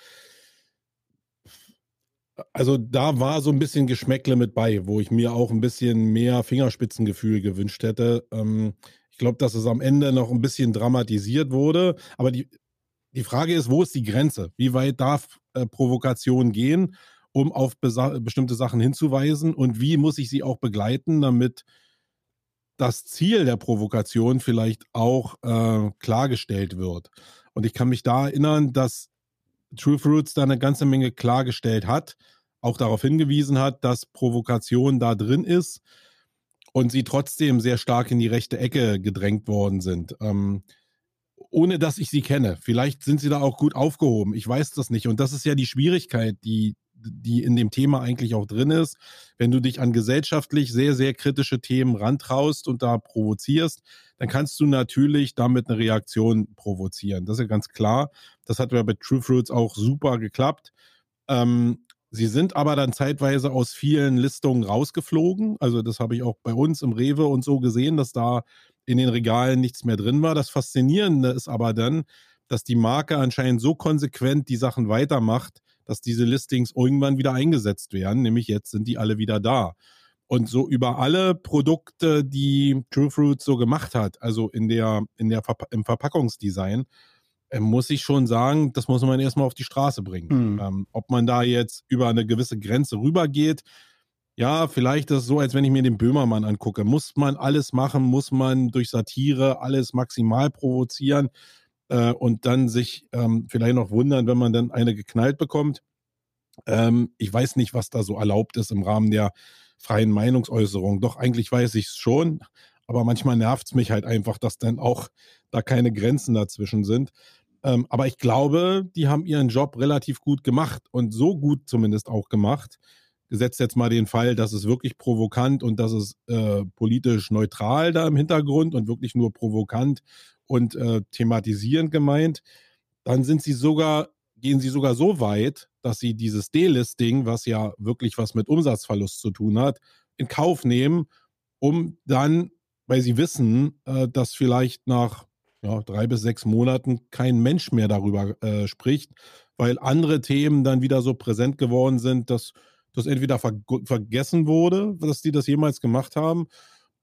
S2: Also da war so ein bisschen Geschmäckle mit bei, wo ich mir auch ein bisschen mehr Fingerspitzengefühl gewünscht hätte. Ähm, ich glaube, dass es am Ende noch ein bisschen dramatisiert wurde, aber die, die Frage ist, wo ist die Grenze? Wie weit darf äh, Provokation gehen, um auf bestimmte Sachen hinzuweisen? Und wie muss ich sie auch begleiten, damit das Ziel der Provokation vielleicht auch äh, klargestellt wird? Und ich kann mich da erinnern, dass True Fruits da eine ganze Menge klargestellt hat, auch darauf hingewiesen hat, dass Provokation da drin ist und sie trotzdem sehr stark in die rechte Ecke gedrängt worden sind. Ähm, ohne dass ich sie kenne. Vielleicht sind sie da auch gut aufgehoben. Ich weiß das nicht. Und das ist ja die Schwierigkeit, die, die in dem Thema eigentlich auch drin ist. Wenn du dich an gesellschaftlich sehr, sehr kritische Themen rantraust und da provozierst, dann kannst du natürlich damit eine Reaktion provozieren. Das ist ja ganz klar. Das hat ja bei True Fruits auch super geklappt. Ähm, sie sind aber dann zeitweise aus vielen Listungen rausgeflogen. Also das habe ich auch bei uns im Rewe und so gesehen, dass da in den Regalen nichts mehr drin war. Das Faszinierende ist aber dann, dass die Marke anscheinend so konsequent die Sachen weitermacht, dass diese Listings irgendwann wieder eingesetzt werden. Nämlich jetzt sind die alle wieder da. Und so über alle Produkte, die True Fruits so gemacht hat, also in der, in der Verpa im Verpackungsdesign, muss ich schon sagen, das muss man erstmal auf die Straße bringen. Mhm. Ähm, ob man da jetzt über eine gewisse Grenze rübergeht, ja, vielleicht ist es so, als wenn ich mir den Böhmermann angucke. Muss man alles machen? Muss man durch Satire alles maximal provozieren äh, und dann sich ähm, vielleicht noch wundern, wenn man dann eine geknallt bekommt? Ähm, ich weiß nicht, was da so erlaubt ist im Rahmen der freien Meinungsäußerung. Doch eigentlich weiß ich es schon, aber manchmal nervt es mich halt einfach, dass dann auch da keine Grenzen dazwischen sind. Ähm, aber ich glaube, die haben ihren Job relativ gut gemacht und so gut zumindest auch gemacht, gesetzt jetzt mal den Fall, dass es wirklich provokant und dass es äh, politisch neutral da im Hintergrund und wirklich nur provokant und äh, thematisierend gemeint, dann sind sie sogar, gehen sie sogar so weit, dass sie dieses Delisting, was ja wirklich was mit Umsatzverlust zu tun hat, in Kauf nehmen, um dann, weil sie wissen, äh, dass vielleicht nach ja, drei bis sechs Monaten kein Mensch mehr darüber äh, spricht, weil andere Themen dann wieder so präsent geworden sind, dass das entweder ver vergessen wurde, dass die das jemals gemacht haben,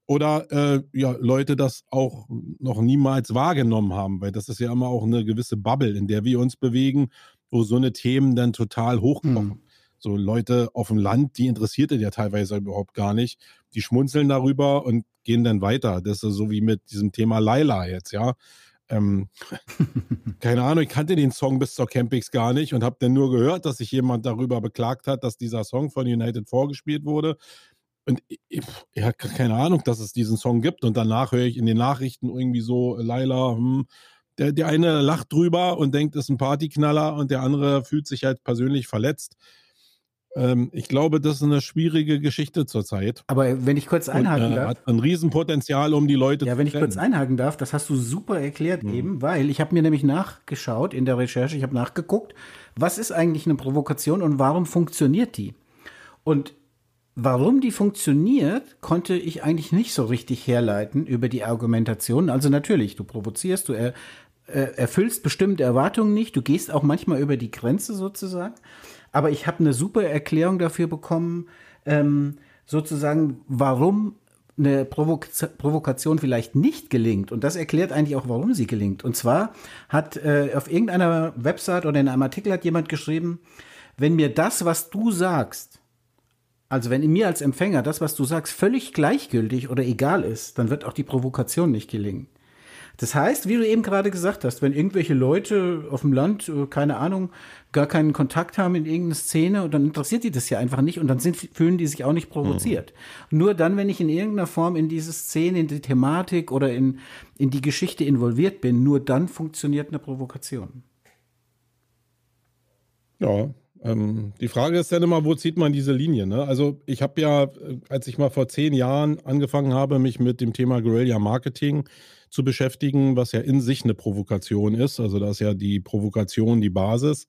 S2: oder äh, ja, Leute das auch noch niemals wahrgenommen haben, weil das ist ja immer auch eine gewisse Bubble, in der wir uns bewegen, wo so eine Themen dann total hochkochen. Mhm. So Leute auf dem Land, die interessiert es ja teilweise überhaupt gar nicht. Die schmunzeln darüber und gehen dann weiter. Das ist so wie mit diesem Thema Laila jetzt, ja. Ähm, keine Ahnung, ich kannte den Song bis zur Campix gar nicht und habe dann nur gehört, dass sich jemand darüber beklagt hat, dass dieser Song von United vorgespielt wurde. Und ich, ich habe keine Ahnung, dass es diesen Song gibt. Und danach höre ich in den Nachrichten irgendwie so, Laila, hm, der, der eine lacht drüber und denkt, es ist ein Partyknaller und der andere fühlt sich halt persönlich verletzt. Ähm, ich glaube, das ist eine schwierige Geschichte zurzeit.
S1: Aber wenn ich kurz einhaken und, äh, darf.
S2: Hat ein Riesenpotenzial, um die Leute
S1: ja, zu Ja, wenn ich kurz einhaken darf, das hast du super erklärt mhm. eben, weil ich habe mir nämlich nachgeschaut in der Recherche, ich habe nachgeguckt, was ist eigentlich eine Provokation und warum funktioniert die? Und warum die funktioniert, konnte ich eigentlich nicht so richtig herleiten über die Argumentation. Also natürlich, du provozierst, du er, äh, erfüllst bestimmte Erwartungen nicht, du gehst auch manchmal über die Grenze sozusagen. Aber ich habe eine super Erklärung dafür bekommen, ähm, sozusagen, warum eine Provok Provokation vielleicht nicht gelingt. Und das erklärt eigentlich auch, warum sie gelingt. Und zwar hat äh, auf irgendeiner Website oder in einem Artikel hat jemand geschrieben, wenn mir das, was du sagst, also wenn mir als Empfänger das, was du sagst, völlig gleichgültig oder egal ist, dann wird auch die Provokation nicht gelingen. Das heißt, wie du eben gerade gesagt hast, wenn irgendwelche Leute auf dem Land, äh, keine Ahnung, gar keinen Kontakt haben in irgendeine Szene, dann interessiert die das ja einfach nicht und dann sind, fühlen die sich auch nicht provoziert. Mhm. Nur dann, wenn ich in irgendeiner Form in diese Szene, in die Thematik oder in, in die Geschichte involviert bin, nur dann funktioniert eine Provokation.
S2: Ja, ähm, die Frage ist dann immer, wo zieht man diese Linie? Ne? Also ich habe ja, äh, als ich mal vor zehn Jahren angefangen habe, mich mit dem Thema Guerilla Marketing zu beschäftigen, was ja in sich eine Provokation ist. Also da ist ja die Provokation die Basis.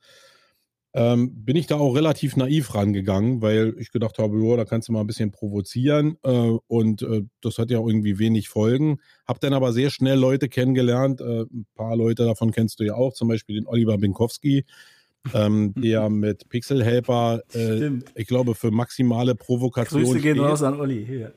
S2: Ähm, bin ich da auch relativ naiv rangegangen, weil ich gedacht habe, jo, da kannst du mal ein bisschen provozieren äh, und äh, das hat ja irgendwie wenig Folgen. Hab dann aber sehr schnell Leute kennengelernt, äh, ein paar Leute davon kennst du ja auch, zum Beispiel den Oliver Binkowski, ähm, der mit Pixel Helper, äh, ich glaube, für maximale Provokation.
S1: Grüße gehen raus an Olli. Hier.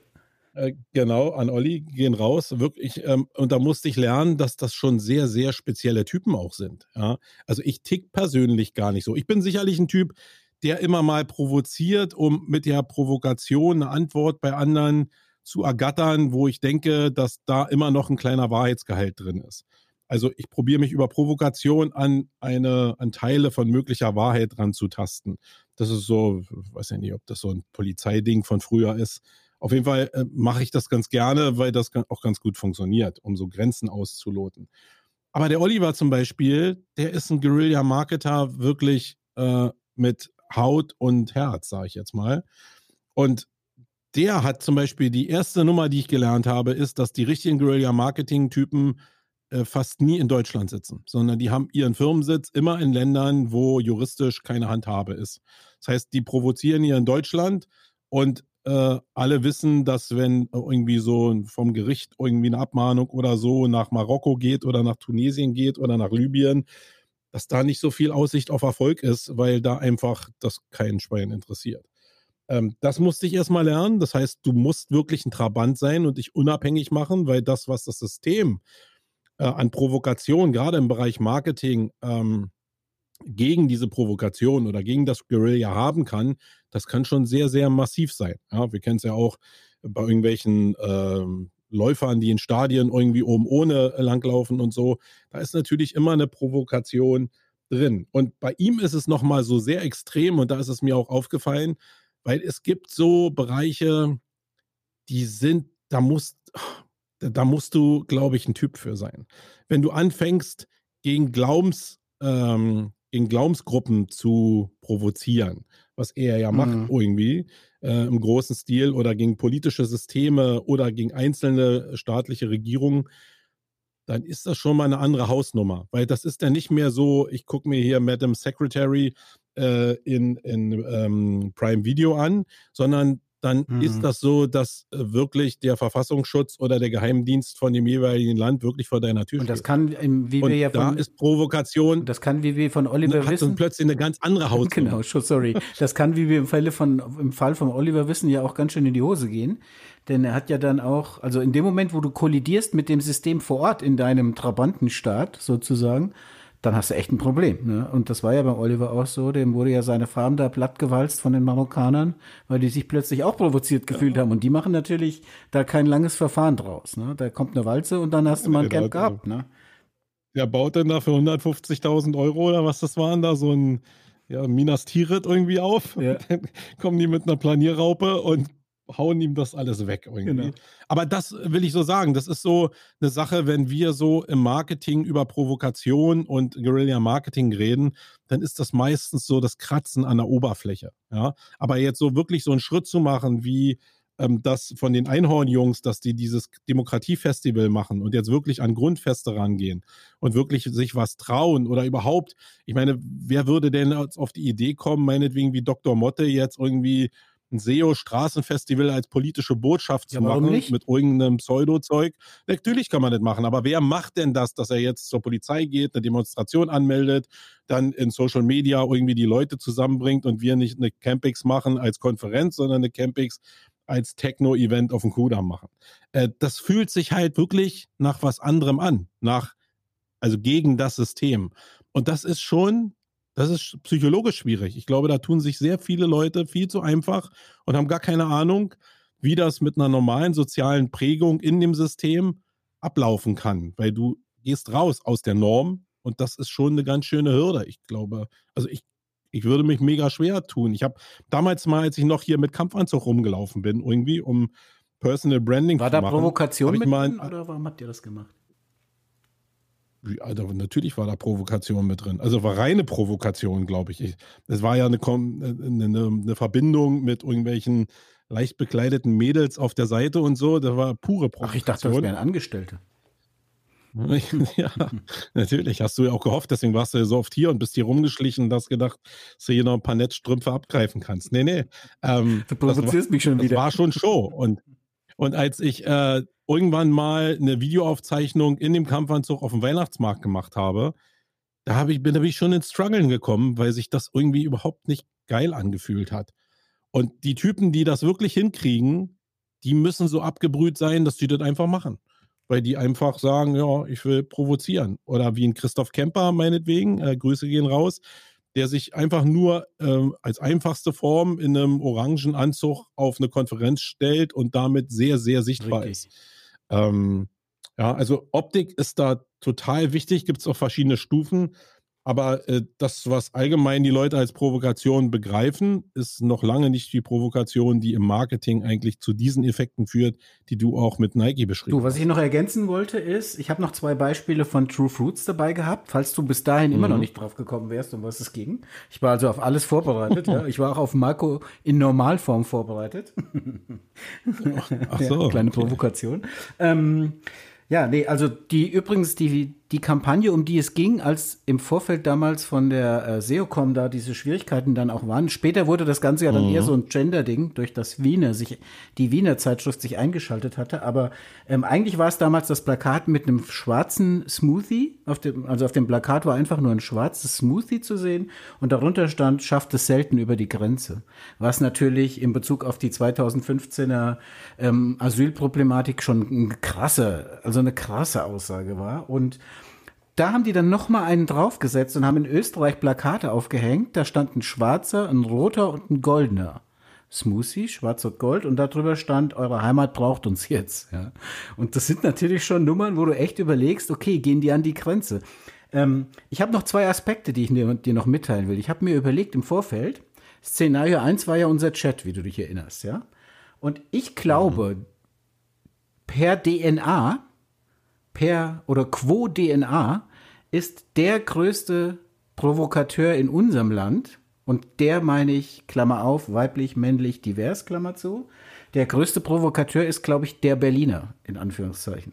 S2: Äh, genau, an Olli gehen raus. Wirklich, ähm, und da musste ich lernen, dass das schon sehr, sehr spezielle Typen auch sind. Ja? Also ich tick persönlich gar nicht so. Ich bin sicherlich ein Typ, der immer mal provoziert, um mit der Provokation eine Antwort bei anderen zu ergattern, wo ich denke, dass da immer noch ein kleiner Wahrheitsgehalt drin ist. Also ich probiere mich über Provokation an eine, an Teile von möglicher Wahrheit ranzutasten. Das ist so, weiß ja nicht, ob das so ein Polizeiding von früher ist auf jeden Fall äh, mache ich das ganz gerne, weil das auch ganz gut funktioniert, um so Grenzen auszuloten. Aber der Oliver zum Beispiel, der ist ein Guerilla-Marketer wirklich äh, mit Haut und Herz, sage ich jetzt mal. Und der hat zum Beispiel die erste Nummer, die ich gelernt habe, ist, dass die richtigen Guerilla-Marketing-Typen äh, fast nie in Deutschland sitzen, sondern die haben ihren Firmensitz immer in Ländern, wo juristisch keine Handhabe ist. Das heißt, die provozieren hier in Deutschland und äh, alle wissen, dass wenn irgendwie so vom Gericht irgendwie eine Abmahnung oder so nach Marokko geht oder nach Tunesien geht oder nach Libyen, dass da nicht so viel Aussicht auf Erfolg ist, weil da einfach das keinen Schwein interessiert. Ähm, das musste ich erstmal lernen. Das heißt, du musst wirklich ein Trabant sein und dich unabhängig machen, weil das, was das System äh, an Provokation, gerade im Bereich Marketing, ähm, gegen diese Provokation oder gegen das Guerilla haben kann, das kann schon sehr, sehr massiv sein. Ja, wir kennen es ja auch bei irgendwelchen ähm, Läufern, die in Stadien irgendwie oben ohne langlaufen und so. Da ist natürlich immer eine Provokation drin. Und bei ihm ist es nochmal so sehr extrem und da ist es mir auch aufgefallen, weil es gibt so Bereiche, die sind, da musst, da musst du, glaube ich, ein Typ für sein. Wenn du anfängst, gegen Glaubens, ähm, gegen Glaubensgruppen zu provozieren, was er ja macht mhm. irgendwie äh, im großen Stil oder gegen politische Systeme oder gegen einzelne staatliche Regierungen, dann ist das schon mal eine andere Hausnummer, weil das ist ja nicht mehr so, ich gucke mir hier Madam Secretary äh, in, in ähm, Prime Video an, sondern dann mhm. ist das so, dass äh, wirklich der Verfassungsschutz oder der Geheimdienst von dem jeweiligen Land wirklich vor deiner Tür
S1: steht. Und das kann, wie
S2: und
S1: wir ja
S2: von, da ist Provokation.
S1: Das kann, wie wir von Oliver
S2: hat
S1: wissen.
S2: plötzlich eine ganz andere Haut.
S1: Genau, sorry. Das kann, wie wir im Falle von, im Fall von Oliver wissen, ja auch ganz schön in die Hose gehen. denn er hat ja dann auch, also in dem Moment, wo du kollidierst mit dem System vor Ort in deinem Trabantenstaat sozusagen, dann hast du echt ein Problem. Ne? Und das war ja beim Oliver auch so, dem wurde ja seine Farm da plattgewalzt von den Marokkanern, weil die sich plötzlich auch provoziert gefühlt ja. haben. Und die machen natürlich da kein langes Verfahren draus. Ne? Da kommt eine Walze und dann hast du mal ein Camp gehabt. Ne?
S2: Der baut dann da für 150.000 Euro oder was das waren da, so ein ja, Minas Tirith irgendwie auf. Ja. Dann kommen die mit einer Planierraupe und hauen ihm das alles weg irgendwie. Genau. Aber das will ich so sagen, das ist so eine Sache, wenn wir so im Marketing über Provokation und Guerilla-Marketing reden, dann ist das meistens so das Kratzen an der Oberfläche. Ja? Aber jetzt so wirklich so einen Schritt zu machen, wie ähm, das von den Einhornjungs, dass die dieses Demokratiefestival machen und jetzt wirklich an Grundfeste rangehen und wirklich sich was trauen oder überhaupt, ich meine, wer würde denn auf die Idee kommen, meinetwegen wie Dr. Motte jetzt irgendwie ein SEO-Straßenfestival als politische Botschaft zu ja, machen nicht? mit irgendeinem Pseudo-Zeug. Natürlich kann man das machen, aber wer macht denn das, dass er jetzt zur Polizei geht, eine Demonstration anmeldet, dann in Social Media irgendwie die Leute zusammenbringt und wir nicht eine Campix machen als Konferenz, sondern eine Campix als Techno-Event auf dem Kudamm machen. Äh, das fühlt sich halt wirklich nach was anderem an, nach, also gegen das System. Und das ist schon das ist psychologisch schwierig. Ich glaube, da tun sich sehr viele Leute viel zu einfach und haben gar keine Ahnung, wie das mit einer normalen sozialen Prägung in dem System ablaufen kann, weil du gehst raus aus der Norm und das ist schon eine ganz schöne Hürde. Ich glaube, also ich, ich würde mich mega schwer tun. Ich habe damals mal, als ich noch hier mit Kampfanzug rumgelaufen bin, irgendwie um Personal Branding
S1: War zu machen. War da Provokation mit mal, oder warum habt ihr das gemacht?
S2: Also natürlich war da Provokation mit drin. Also war reine Provokation, glaube ich. Es war ja eine, eine, eine, Verbindung mit irgendwelchen leicht bekleideten Mädels auf der Seite und so. Das war pure Provokation. Ach,
S1: ich dachte, das wären Angestellte.
S2: ja, natürlich. Hast du ja auch gehofft, deswegen warst du ja so oft hier und bist hier rumgeschlichen und hast gedacht, dass du hier noch ein paar Netzstrümpfe abgreifen kannst. Nee, nee. Ähm,
S1: du provozierst war, mich schon wieder.
S2: Das war schon Show. Und, und als ich äh, irgendwann mal eine Videoaufzeichnung in dem Kampfanzug auf dem Weihnachtsmarkt gemacht habe, da habe ich, bin, ich schon ins Struggeln gekommen, weil sich das irgendwie überhaupt nicht geil angefühlt hat. Und die Typen, die das wirklich hinkriegen, die müssen so abgebrüht sein, dass die das einfach machen. Weil die einfach sagen, ja, ich will provozieren. Oder wie ein Christoph Kemper meinetwegen, äh, Grüße gehen raus, der sich einfach nur äh, als einfachste Form in einem orangen Anzug auf eine Konferenz stellt und damit sehr, sehr sichtbar Richtig. ist. Ähm, ja, also Optik ist da total wichtig, gibt es auch verschiedene Stufen. Aber äh, das, was allgemein die Leute als Provokation begreifen, ist noch lange nicht die Provokation, die im Marketing eigentlich zu diesen Effekten führt, die du auch mit Nike beschrieben
S1: hast. Du, was ich noch ergänzen wollte, ist, ich habe noch zwei Beispiele von True Fruits dabei gehabt, falls du bis dahin mhm. immer noch mhm. nicht drauf gekommen wärst, um was es ging. Ich war also auf alles vorbereitet. ja. Ich war auch auf Marco in Normalform vorbereitet. Ach so. Ja, kleine okay. Provokation. Ähm, ja, nee, also die übrigens die die Kampagne, um die es ging, als im Vorfeld damals von der äh, SEOCom da diese Schwierigkeiten dann auch waren. Später wurde das Ganze ja dann mhm. eher so ein Gender-Ding, durch das Wiener sich, die Wiener Zeitschrift sich eingeschaltet hatte. Aber ähm, eigentlich war es damals das Plakat mit einem schwarzen Smoothie. Auf dem, also auf dem Plakat war einfach nur ein schwarzes Smoothie zu sehen und darunter stand, schafft es selten über die Grenze. Was natürlich in Bezug auf die 2015er ähm, Asylproblematik schon ein krasse, also eine krasse Aussage war. Und da haben die dann noch mal einen draufgesetzt und haben in Österreich Plakate aufgehängt. Da stand ein schwarzer, ein roter und ein goldener. Smoothie, schwarz und gold und darüber stand, eure Heimat braucht uns jetzt. Ja. Und das sind natürlich schon Nummern, wo du echt überlegst, okay, gehen die an die Grenze. Ähm, ich habe noch zwei Aspekte, die ich dir noch mitteilen will. Ich habe mir überlegt im Vorfeld, Szenario 1 war ja unser Chat, wie du dich erinnerst, ja. Und ich glaube, mhm. per DNA per oder quo DNA ist der größte Provokateur in unserem Land. Und der meine ich, Klammer auf, weiblich, männlich, divers, Klammer zu. Der größte Provokateur ist, glaube ich, der Berliner, in Anführungszeichen.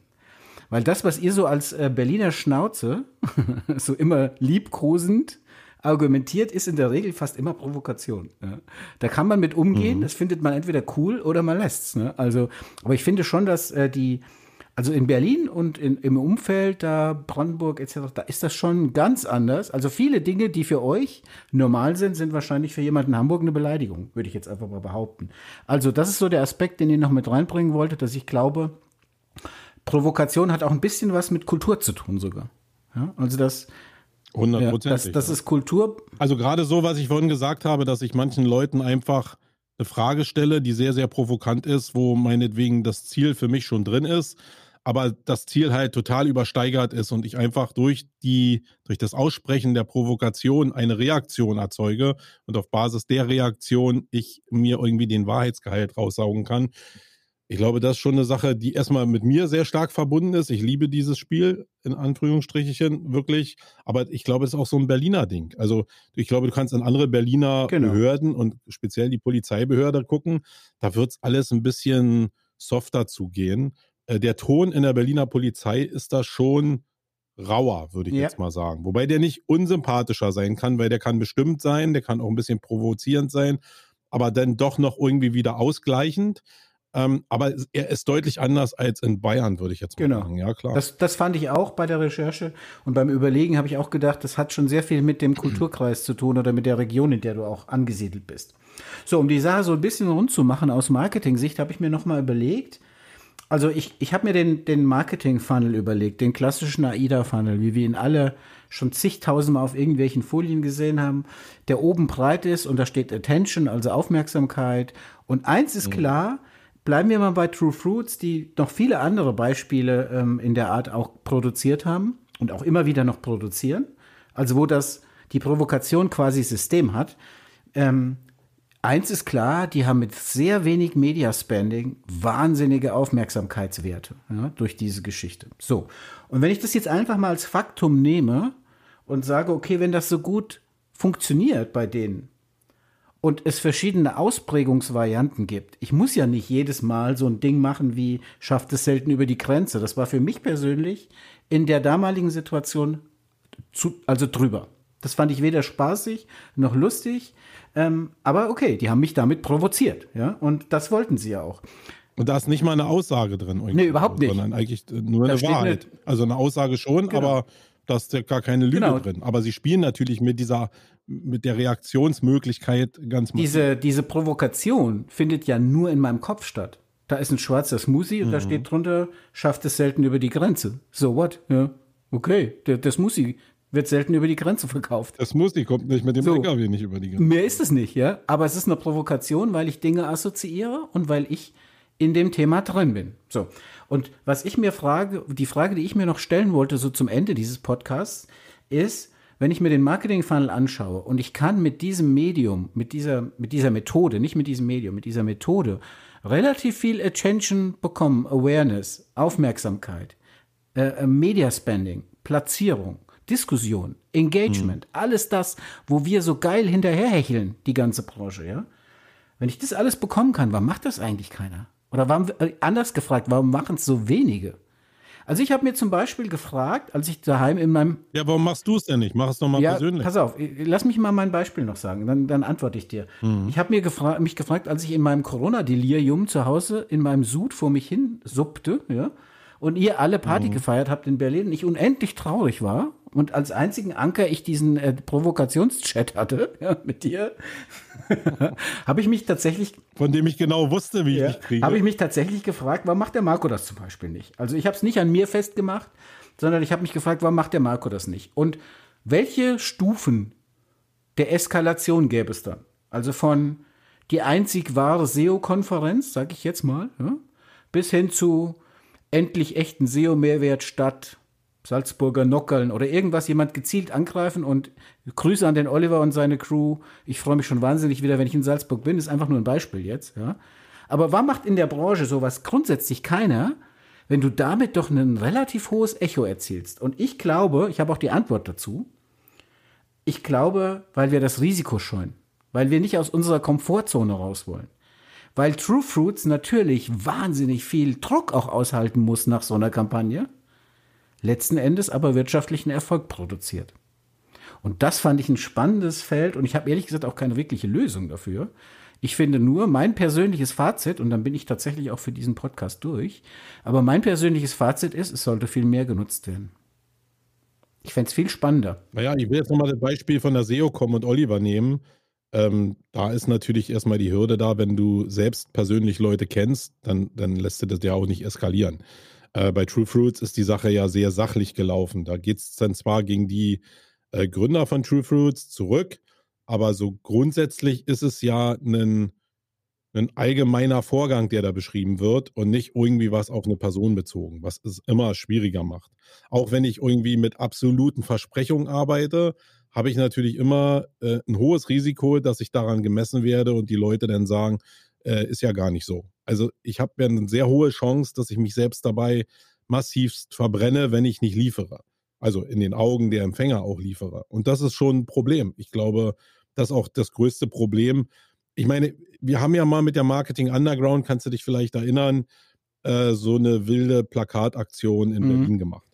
S1: Weil das, was ihr so als äh, Berliner Schnauze, so immer liebkosend argumentiert, ist in der Regel fast immer Provokation. Da kann man mit umgehen, mhm. das findet man entweder cool oder man lässt's. Ne? Also, aber ich finde schon, dass äh, die, Also in Berlin und in, im Umfeld, da Brandenburg etc., da ist das schon ganz anders. Also viele Dinge, die für euch normal sind, sind wahrscheinlich für jemanden in Hamburg eine Beleidigung, würde ich jetzt einfach mal behaupten. Also das ist so der Aspekt, den ich noch mit reinbringen wollte, dass ich glaube, Provokation hat auch ein bisschen was mit Kultur zu tun sogar. Ja, also das,
S2: Hundertprozentig.
S1: ja, das, das ist Kultur.
S2: Also gerade so, was ich vorhin gesagt habe, dass ich manchen Leuten einfach eine Frage stelle, die sehr, sehr provokant ist, wo meinetwegen das Ziel für mich schon drin ist, aber das Ziel halt total übersteigert ist und ich einfach durch die, durch das Aussprechen der Provokation eine Reaktion erzeuge und auf Basis der Reaktion ich mir irgendwie den Wahrheitsgehalt raussaugen kann. Ich glaube, das ist schon eine Sache, die erstmal mit mir sehr stark verbunden ist. Ich liebe dieses Spiel, in Anführungsstrichen, wirklich. Aber ich glaube, es ist auch so ein Berliner Ding. Also, ich glaube, du kannst an andere Berliner
S1: Genau.
S2: Behörden und speziell die Polizeibehörde gucken. Da wird es alles ein bisschen softer zugehen. Äh, Der Ton in der Berliner Polizei ist da schon rauer, würde ich
S1: Ja.
S2: jetzt mal sagen. Wobei der nicht unsympathischer sein kann, weil der kann bestimmt sein, der kann auch ein bisschen provozierend sein, aber dann doch noch irgendwie wieder ausgleichend. Ähm, aber er ist deutlich anders als in Bayern, würde ich jetzt mal
S1: Genau.
S2: sagen. Ja, klar.
S1: Das, das fand ich auch bei der Recherche und beim Überlegen habe ich auch gedacht, das hat schon sehr viel mit dem Kulturkreis zu tun oder mit der Region, in der du auch angesiedelt bist. So, um die Sache so ein bisschen rund zu machen aus Marketing-Sicht, habe ich mir nochmal überlegt, also ich, ich habe mir den, den Marketing-Funnel überlegt, den klassischen AIDA-Funnel, wie wir ihn alle schon zigtausendmal auf irgendwelchen Folien gesehen haben, der oben breit ist und da steht Attention, also Aufmerksamkeit. Und eins ist klar, bleiben wir mal bei True Fruits, die noch viele andere Beispiele ähm, in der Art auch produziert haben und auch immer wieder noch produzieren. Also wo das die Provokation quasi System hat. Ähm, Eins ist klar, die haben mit sehr wenig Media Spending wahnsinnige Aufmerksamkeitswerte ja, durch diese Geschichte. So. Und wenn ich das jetzt einfach mal als Faktum nehme und sage, okay, wenn das so gut funktioniert bei denen und es verschiedene Ausprägungsvarianten gibt, ich muss ja nicht jedes Mal so ein Ding machen wie schafft es selten über die Grenze. Das war für mich persönlich in der damaligen Situation zu, also drüber. Das fand ich weder spaßig noch lustig. Ähm, aber okay, die haben mich damit provoziert, ja, und das wollten sie ja auch.
S2: Und da ist nicht mal eine Aussage drin. irgendwie,
S1: Nee, überhaupt nicht.
S2: Sondern eigentlich nur
S1: Da
S2: eine Wahrheit. Also eine Aussage schon,
S1: Genau.
S2: aber da ist ja gar keine Lüge
S1: Genau.
S2: drin. Aber sie spielen natürlich mit dieser, mit der Reaktionsmöglichkeit ganz massiv.
S1: Diese, diese Provokation findet ja nur in meinem Kopf statt. Da ist ein schwarzer Smoothie und da steht drunter, schafft es selten über die Grenze. So what? Ja, okay, der, der Smoothie wird selten über die Grenze verkauft.
S2: Das muss, die kommt nicht mit dem
S1: So.
S2: LKW nicht über die Grenze.
S1: Mehr ist es nicht, ja. Aber es ist eine Provokation, weil ich Dinge assoziiere und weil ich in dem Thema drin bin. So. Und was ich mir frage, die Frage, die ich mir noch stellen wollte, so zum Ende dieses Podcasts, ist, wenn ich mir den Marketing-Funnel anschaue und ich kann mit diesem Medium, mit dieser, mit dieser Methode, nicht mit diesem Medium, mit dieser Methode relativ viel Attention bekommen, Awareness, Aufmerksamkeit, äh, äh, Media Spending, Platzierung, Diskussion, Engagement, alles das, wo wir so geil hinterherhecheln, die ganze Branche, ja. Wenn ich das alles bekommen kann, warum macht das eigentlich keiner? Oder warum, äh, anders gefragt, warum machen es so wenige? Also ich habe mir zum Beispiel gefragt, als ich daheim in meinem
S2: Ja, warum machst du es denn nicht? Mach es doch mal
S1: ja,
S2: persönlich.
S1: pass auf, lass mich mal mein Beispiel noch sagen, dann, dann antworte ich dir. Ich habe mir gefra mich gefragt, als ich in meinem Corona-Delirium zu Hause in meinem Sud vor mich hin suppte, ja, und ihr alle Party gefeiert habt in Berlin und ich unendlich traurig war und als einzigen Anker ich diesen äh, Provokationschat hatte, ja, mit dir, habe ich mich tatsächlich
S2: Von dem ich genau wusste, wie ich dich kriege.
S1: habe ich mich tatsächlich gefragt, warum macht der Marco das zum Beispiel nicht? Also ich habe es nicht an mir festgemacht, sondern ich habe mich gefragt, warum macht der Marco das nicht? Und welche Stufen der Eskalation gäbe es dann? Also von die einzig wahre SEO-Konferenz, sage ich jetzt mal, ja, bis hin zu endlich echten SEO-Mehrwert statt Salzburger Nockerln oder irgendwas jemand gezielt angreifen und Grüße an den Oliver und seine Crew. Ich freue mich schon wahnsinnig wieder, wenn ich in Salzburg bin. Ist einfach nur ein Beispiel jetzt, ja. Aber warum macht in der Branche sowas grundsätzlich keiner, wenn du damit doch ein relativ hohes Echo erzielst? Und ich glaube, ich habe auch die Antwort dazu. Ich glaube, weil wir das Risiko scheuen. Weil wir nicht aus unserer Komfortzone raus wollen. Weil True Fruits natürlich wahnsinnig viel Druck auch aushalten muss nach so einer Kampagne letzten Endes aber wirtschaftlichen Erfolg produziert. Und das fand ich ein spannendes Feld und ich habe ehrlich gesagt auch keine wirkliche Lösung dafür. Ich finde nur, mein persönliches Fazit, und dann bin ich tatsächlich auch für diesen Podcast durch, aber mein persönliches Fazit ist, es sollte viel mehr genutzt werden. Ich fände es viel spannender.
S2: Naja, ich will jetzt nochmal das Beispiel von der SEO-Com und Oliver nehmen. Ähm, da ist natürlich erstmal die Hürde da, wenn du selbst persönlich Leute kennst, dann, dann lässt du das ja auch nicht eskalieren. Äh, bei True Fruits ist die Sache ja sehr sachlich gelaufen. Da geht es dann zwar gegen die äh, Gründer von True Fruits zurück, aber so grundsätzlich ist es ja ein, ein allgemeiner Vorgang, der da beschrieben wird und nicht irgendwie was auf eine Person bezogen, was es immer schwieriger macht. Auch wenn ich irgendwie mit absoluten Versprechungen arbeite, habe ich natürlich immer äh, ein hohes Risiko, dass ich daran gemessen werde und die Leute dann sagen, äh, ist ja gar nicht so. Also ich habe ja eine sehr hohe Chance, dass ich mich selbst dabei massivst verbrenne, wenn ich nicht liefere. Also in den Augen der Empfänger auch liefere. Und das ist schon ein Problem. Ich glaube, das ist auch das größte Problem. Ich meine, wir haben ja mal mit der Marketing Underground, kannst du dich vielleicht erinnern, äh, so eine wilde Plakataktion in mhm. Berlin gemacht.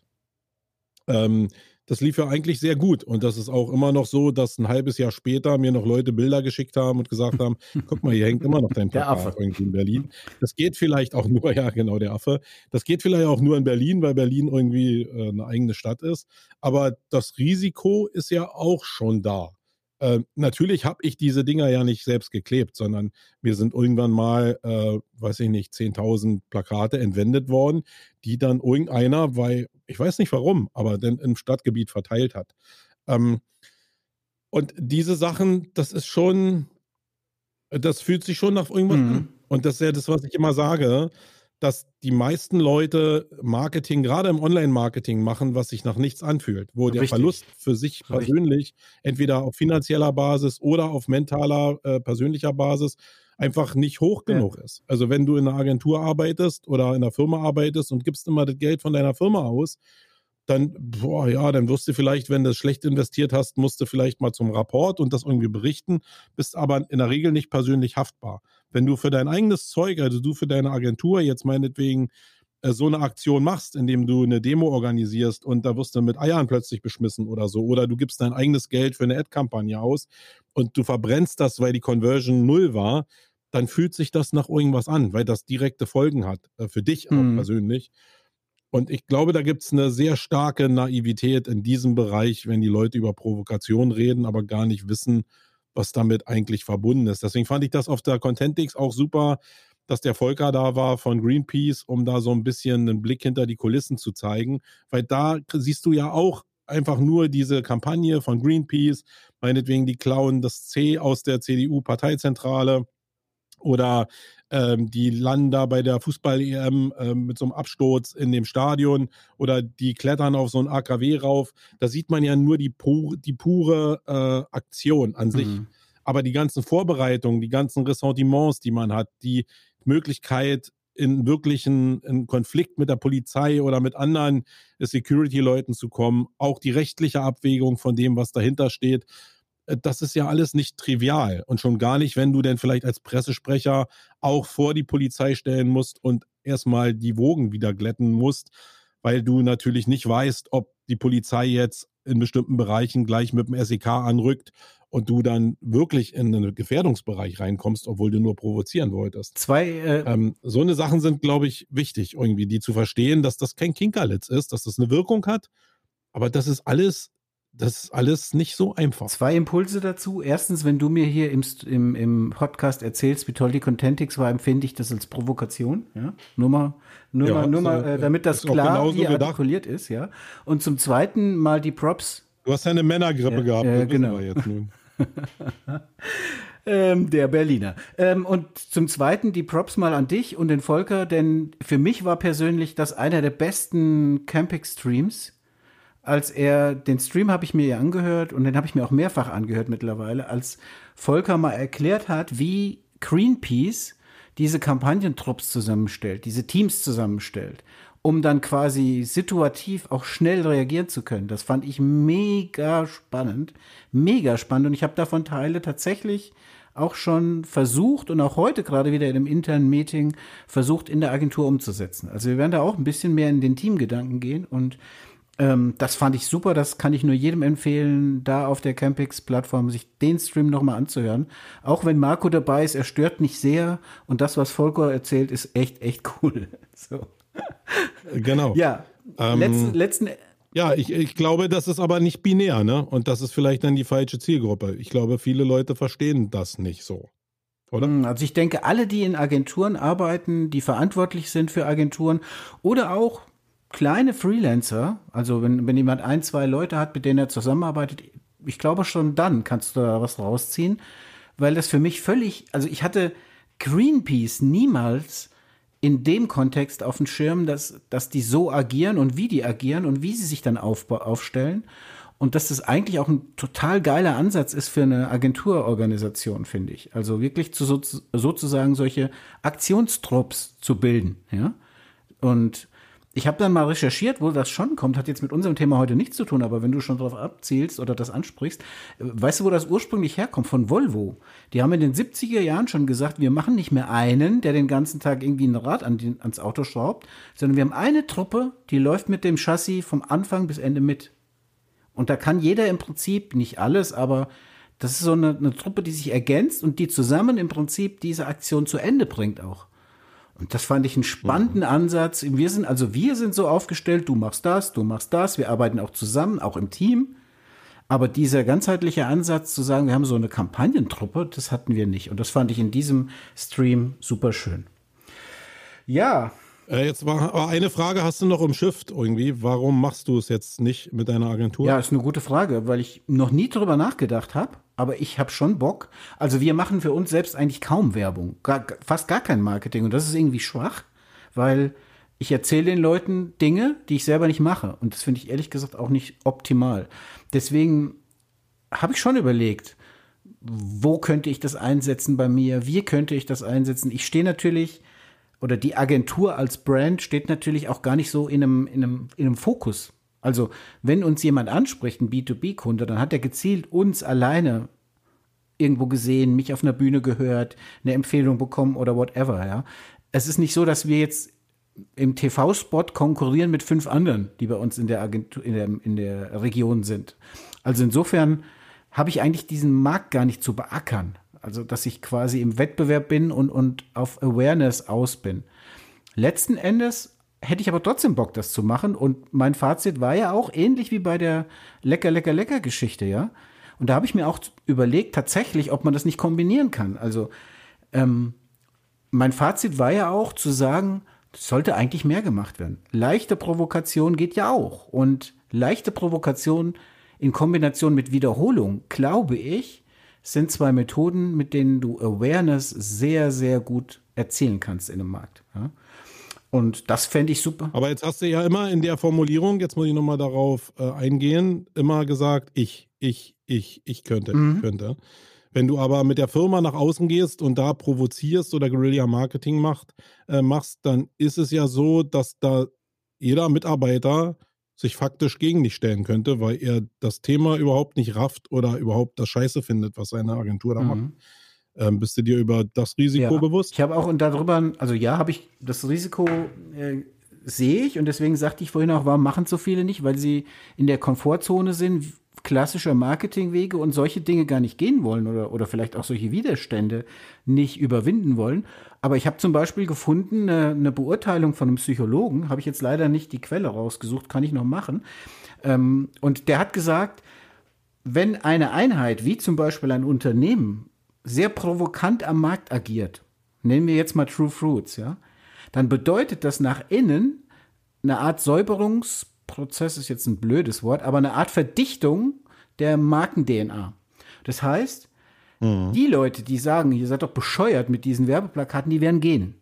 S2: Ähm, das lief ja eigentlich sehr gut. Und das ist auch immer noch so, dass ein halbes Jahr später mir noch Leute Bilder geschickt haben und gesagt haben, guck mal, hier hängt immer noch dein Plakat irgendwie in Berlin. Das geht vielleicht auch nur, ja genau, der Affe. Das geht vielleicht auch nur in Berlin, weil Berlin irgendwie äh, eine eigene Stadt ist. Aber das Risiko ist ja auch schon da. Äh, natürlich habe ich diese Dinger ja nicht selbst geklebt, sondern mir sind irgendwann mal, äh, weiß ich nicht, 10.000 Plakate entwendet worden, die dann irgendeiner, weil ich weiß nicht warum, aber dann im Stadtgebiet verteilt hat. Ähm, und diese Sachen, das ist schon, das fühlt sich schon nach irgendwas mhm. an. Und das ist ja das, was ich immer sage dass die meisten Leute Marketing, gerade im Online-Marketing, machen, was sich nach nichts anfühlt, wo Richtig. der Verlust für sich persönlich entweder auf finanzieller Basis oder auf mentaler, äh, persönlicher Basis einfach nicht hoch genug ja. ist. Also wenn du in einer Agentur arbeitest oder in einer Firma arbeitest und gibst immer das Geld von deiner Firma aus, dann, boah, ja, dann wirst du vielleicht, wenn du es schlecht investiert hast, musst du vielleicht mal zum Rapport und das irgendwie berichten, bist aber in der Regel nicht persönlich haftbar. Wenn du für dein eigenes Zeug, also du für deine Agentur jetzt meinetwegen äh, so eine Aktion machst, indem du eine Demo organisierst und da wirst du mit Eiern plötzlich beschmissen oder so, oder du gibst dein eigenes Geld für eine Ad-Kampagne aus und du verbrennst das, weil die Conversion null war, dann fühlt sich das nach irgendwas an, weil das direkte Folgen hat, äh, für dich auch hm. persönlich. Und ich glaube, da gibt es eine sehr starke Naivität in diesem Bereich, wenn die Leute über Provokation reden, aber gar nicht wissen, was damit eigentlich verbunden ist. Deswegen fand ich das auf der Contentix auch super, dass der Volker da war von Greenpeace, um da so ein bisschen einen Blick hinter die Kulissen zu zeigen, weil da siehst du ja auch einfach nur diese Kampagne von Greenpeace, meinetwegen die klauen das C aus der CDU-Parteizentrale oder ähm, die landen da bei der Fußball-EM ähm, mit so einem Absturz in dem Stadion oder die klettern auf so ein AKW rauf. Da sieht man ja nur die, pu die pure äh, Aktion an sich. Mhm. Aber die ganzen Vorbereitungen, die ganzen Ressentiments, die man hat, die Möglichkeit, in wirklichen in Konflikt mit der Polizei oder mit anderen Security-Leuten zu kommen, auch die rechtliche Abwägung von dem, was dahinter steht, äh, das ist ja alles nicht trivial. Und schon gar nicht, wenn du denn vielleicht als Pressesprecher auch vor die Polizei stellen musst und erstmal die Wogen wieder glätten musst, weil du natürlich nicht weißt, ob die Polizei jetzt in bestimmten Bereichen gleich mit dem SEK anrückt und du dann wirklich in einen Gefährdungsbereich reinkommst, obwohl du nur provozieren wolltest.
S1: Zwei. Äh ähm,
S2: so eine Sachen sind, glaube ich, wichtig, irgendwie, die zu verstehen, dass das kein Kinkerlitz ist, dass das eine Wirkung hat, aber das ist alles das ist alles nicht so einfach.
S1: Zwei Impulse dazu. Erstens, wenn du mir hier im, im, im Podcast erzählst, wie toll die Contentix war, empfinde ich das als Provokation. Ja? Nur mal, nur ja, mal, nur mal äh, damit das klar hier artikuliert ist. Ja? Und zum Zweiten mal die Props.
S2: Du hast ja eine Männergrippe ja, gehabt.
S1: Äh, genau. ähm, der Berliner. Ähm, und zum Zweiten die Props mal an dich und den Volker, denn für mich war persönlich das einer der besten Camping-Streams als er, den Stream habe ich mir ja angehört und den habe ich mir auch mehrfach angehört mittlerweile, als Volker mal erklärt hat, wie Greenpeace diese Kampagnentrupps zusammenstellt, diese Teams zusammenstellt, um dann quasi situativ auch schnell reagieren zu können. Das fand ich mega spannend, mega spannend und ich habe davon Teile tatsächlich auch schon versucht und auch heute gerade wieder in einem internen Meeting versucht in der Agentur umzusetzen. Also wir werden da auch ein bisschen mehr in den Teamgedanken gehen und Ähm, das fand ich super, das kann ich nur jedem empfehlen, da auf der Campix-Plattform sich den Stream nochmal anzuhören. Auch wenn Marco dabei ist, er stört nicht sehr und das, was Volker erzählt, ist echt, echt cool. So.
S2: Genau.
S1: Ja, ähm, letzten, letzten
S2: ja, ich, ich glaube, das ist aber nicht binär, ne? Und das ist vielleicht dann die falsche Zielgruppe. Ich glaube, viele Leute verstehen das nicht so. Oder? Hm,
S1: also ich denke, alle, die in Agenturen arbeiten, die verantwortlich sind für Agenturen oder auch kleine Freelancer, also wenn, wenn jemand ein, zwei Leute hat, mit denen er zusammenarbeitet, ich glaube schon dann kannst du da was rausziehen, weil das für mich völlig, also ich hatte Greenpeace niemals in dem Kontext auf dem Schirm, dass, dass die so agieren und wie die agieren und wie sie sich dann auf, aufstellen. Und dass das eigentlich auch ein total geiler Ansatz ist für eine Agenturorganisation, finde ich. Also wirklich zu so, sozusagen solche Aktionstrupps zu bilden, ja. Und ich habe dann mal recherchiert, wo das schon kommt, hat jetzt mit unserem Thema heute nichts zu tun, aber wenn du schon darauf abzielst oder das ansprichst, weißt du, wo das ursprünglich herkommt? Von Volvo. Die haben in den 70er Jahren schon gesagt, wir machen nicht mehr einen, der den ganzen Tag irgendwie ein Rad an die, ans Auto schraubt, sondern wir haben eine Truppe, die läuft mit dem Chassis vom Anfang bis Ende mit. Und da kann jeder im Prinzip, nicht alles, aber das ist so eine, eine Truppe, die sich ergänzt und die zusammen im Prinzip diese Aktion zu Ende bringt auch. Und das fand ich einen spannenden mhm. Ansatz. Wir sind, also wir sind so aufgestellt, du machst das, du machst das, wir arbeiten auch zusammen, auch im Team. Aber dieser ganzheitliche Ansatz zu sagen, wir haben so eine Kampagnentruppe, das hatten wir nicht. Und das fand ich in diesem Stream super schön. Ja.
S2: Äh, jetzt war eine Frage hast du noch im Shift irgendwie. Warum machst du es jetzt nicht mit deiner Agentur?
S1: Ja, ist eine gute Frage, weil ich noch nie drüber nachgedacht habe aber ich habe schon Bock. Also wir machen für uns selbst eigentlich kaum Werbung, gar, fast gar kein Marketing und das ist irgendwie schwach, weil ich erzähle den Leuten Dinge, die ich selber nicht mache und das finde ich ehrlich gesagt auch nicht optimal. Deswegen habe ich schon überlegt, wo könnte ich das einsetzen bei mir, wie könnte ich das einsetzen. Ich stehe natürlich oder die Agentur als Brand steht natürlich auch gar nicht so in einem, in einem, in einem Fokus also, wenn uns jemand anspricht, ein B2B-Kunde, dann hat er gezielt uns alleine irgendwo gesehen, mich auf einer Bühne gehört, eine Empfehlung bekommen oder whatever, ja. Es ist nicht so, dass wir jetzt im TV-Spot konkurrieren mit fünf anderen, die bei uns in der Agentur, in der, in der Region sind. Also insofern habe ich eigentlich diesen Markt gar nicht zu beackern. Also, dass ich quasi im Wettbewerb bin und, und auf Awareness aus bin. Letzten Endes hätte ich aber trotzdem Bock, das zu machen. Und mein Fazit war ja auch ähnlich wie bei der Lecker, Lecker, Lecker Geschichte, ja. Und da habe ich mir auch überlegt, tatsächlich, ob man das nicht kombinieren kann. Also, ähm, mein Fazit war ja auch zu sagen, sollte eigentlich mehr gemacht werden. Leichte Provokation geht ja auch. Und leichte Provokation in Kombination mit Wiederholung, glaube ich, sind zwei Methoden, mit denen du Awareness sehr, sehr gut erzielen kannst in einem Markt. Ja? Und das fände ich super.
S2: Aber jetzt hast du ja immer in der Formulierung, jetzt muss ich nochmal darauf äh, eingehen, immer gesagt, ich, ich, ich, ich könnte, mhm. ich könnte. Wenn du aber mit der Firma nach außen gehst und da provozierst oder Guerilla-Marketing macht, äh, machst, dann ist es ja so, dass da jeder Mitarbeiter sich faktisch gegen dich stellen könnte, weil er das Thema überhaupt nicht rafft oder überhaupt das Scheiße findet, was seine Agentur da mhm. macht. Ähm, bist du dir über das Risiko
S1: ja.
S2: bewusst?
S1: Ich habe auch und darüber, also ja, habe ich das Risiko äh, sehe ich und deswegen sagte ich vorhin auch, warum machen so viele nicht, weil sie in der Komfortzone sind, klassischer Marketingwege und solche Dinge gar nicht gehen wollen oder, oder vielleicht auch solche Widerstände nicht überwinden wollen. Aber ich habe zum Beispiel gefunden, eine, eine, Beurteilung von einem Psychologen, habe ich jetzt leider nicht die Quelle rausgesucht, kann ich noch machen. Ähm, und der hat gesagt, wenn eine Einheit, wie zum Beispiel ein Unternehmen, sehr provokant am Markt agiert, nehmen wir jetzt mal True Fruits, ja, dann bedeutet das nach innen eine Art Säuberungsprozess, ist jetzt ein blödes Wort, aber eine Art Verdichtung der Marken-DNA. Das heißt, mhm. die Leute, die sagen, ihr seid doch bescheuert mit diesen Werbeplakaten, die werden gehen.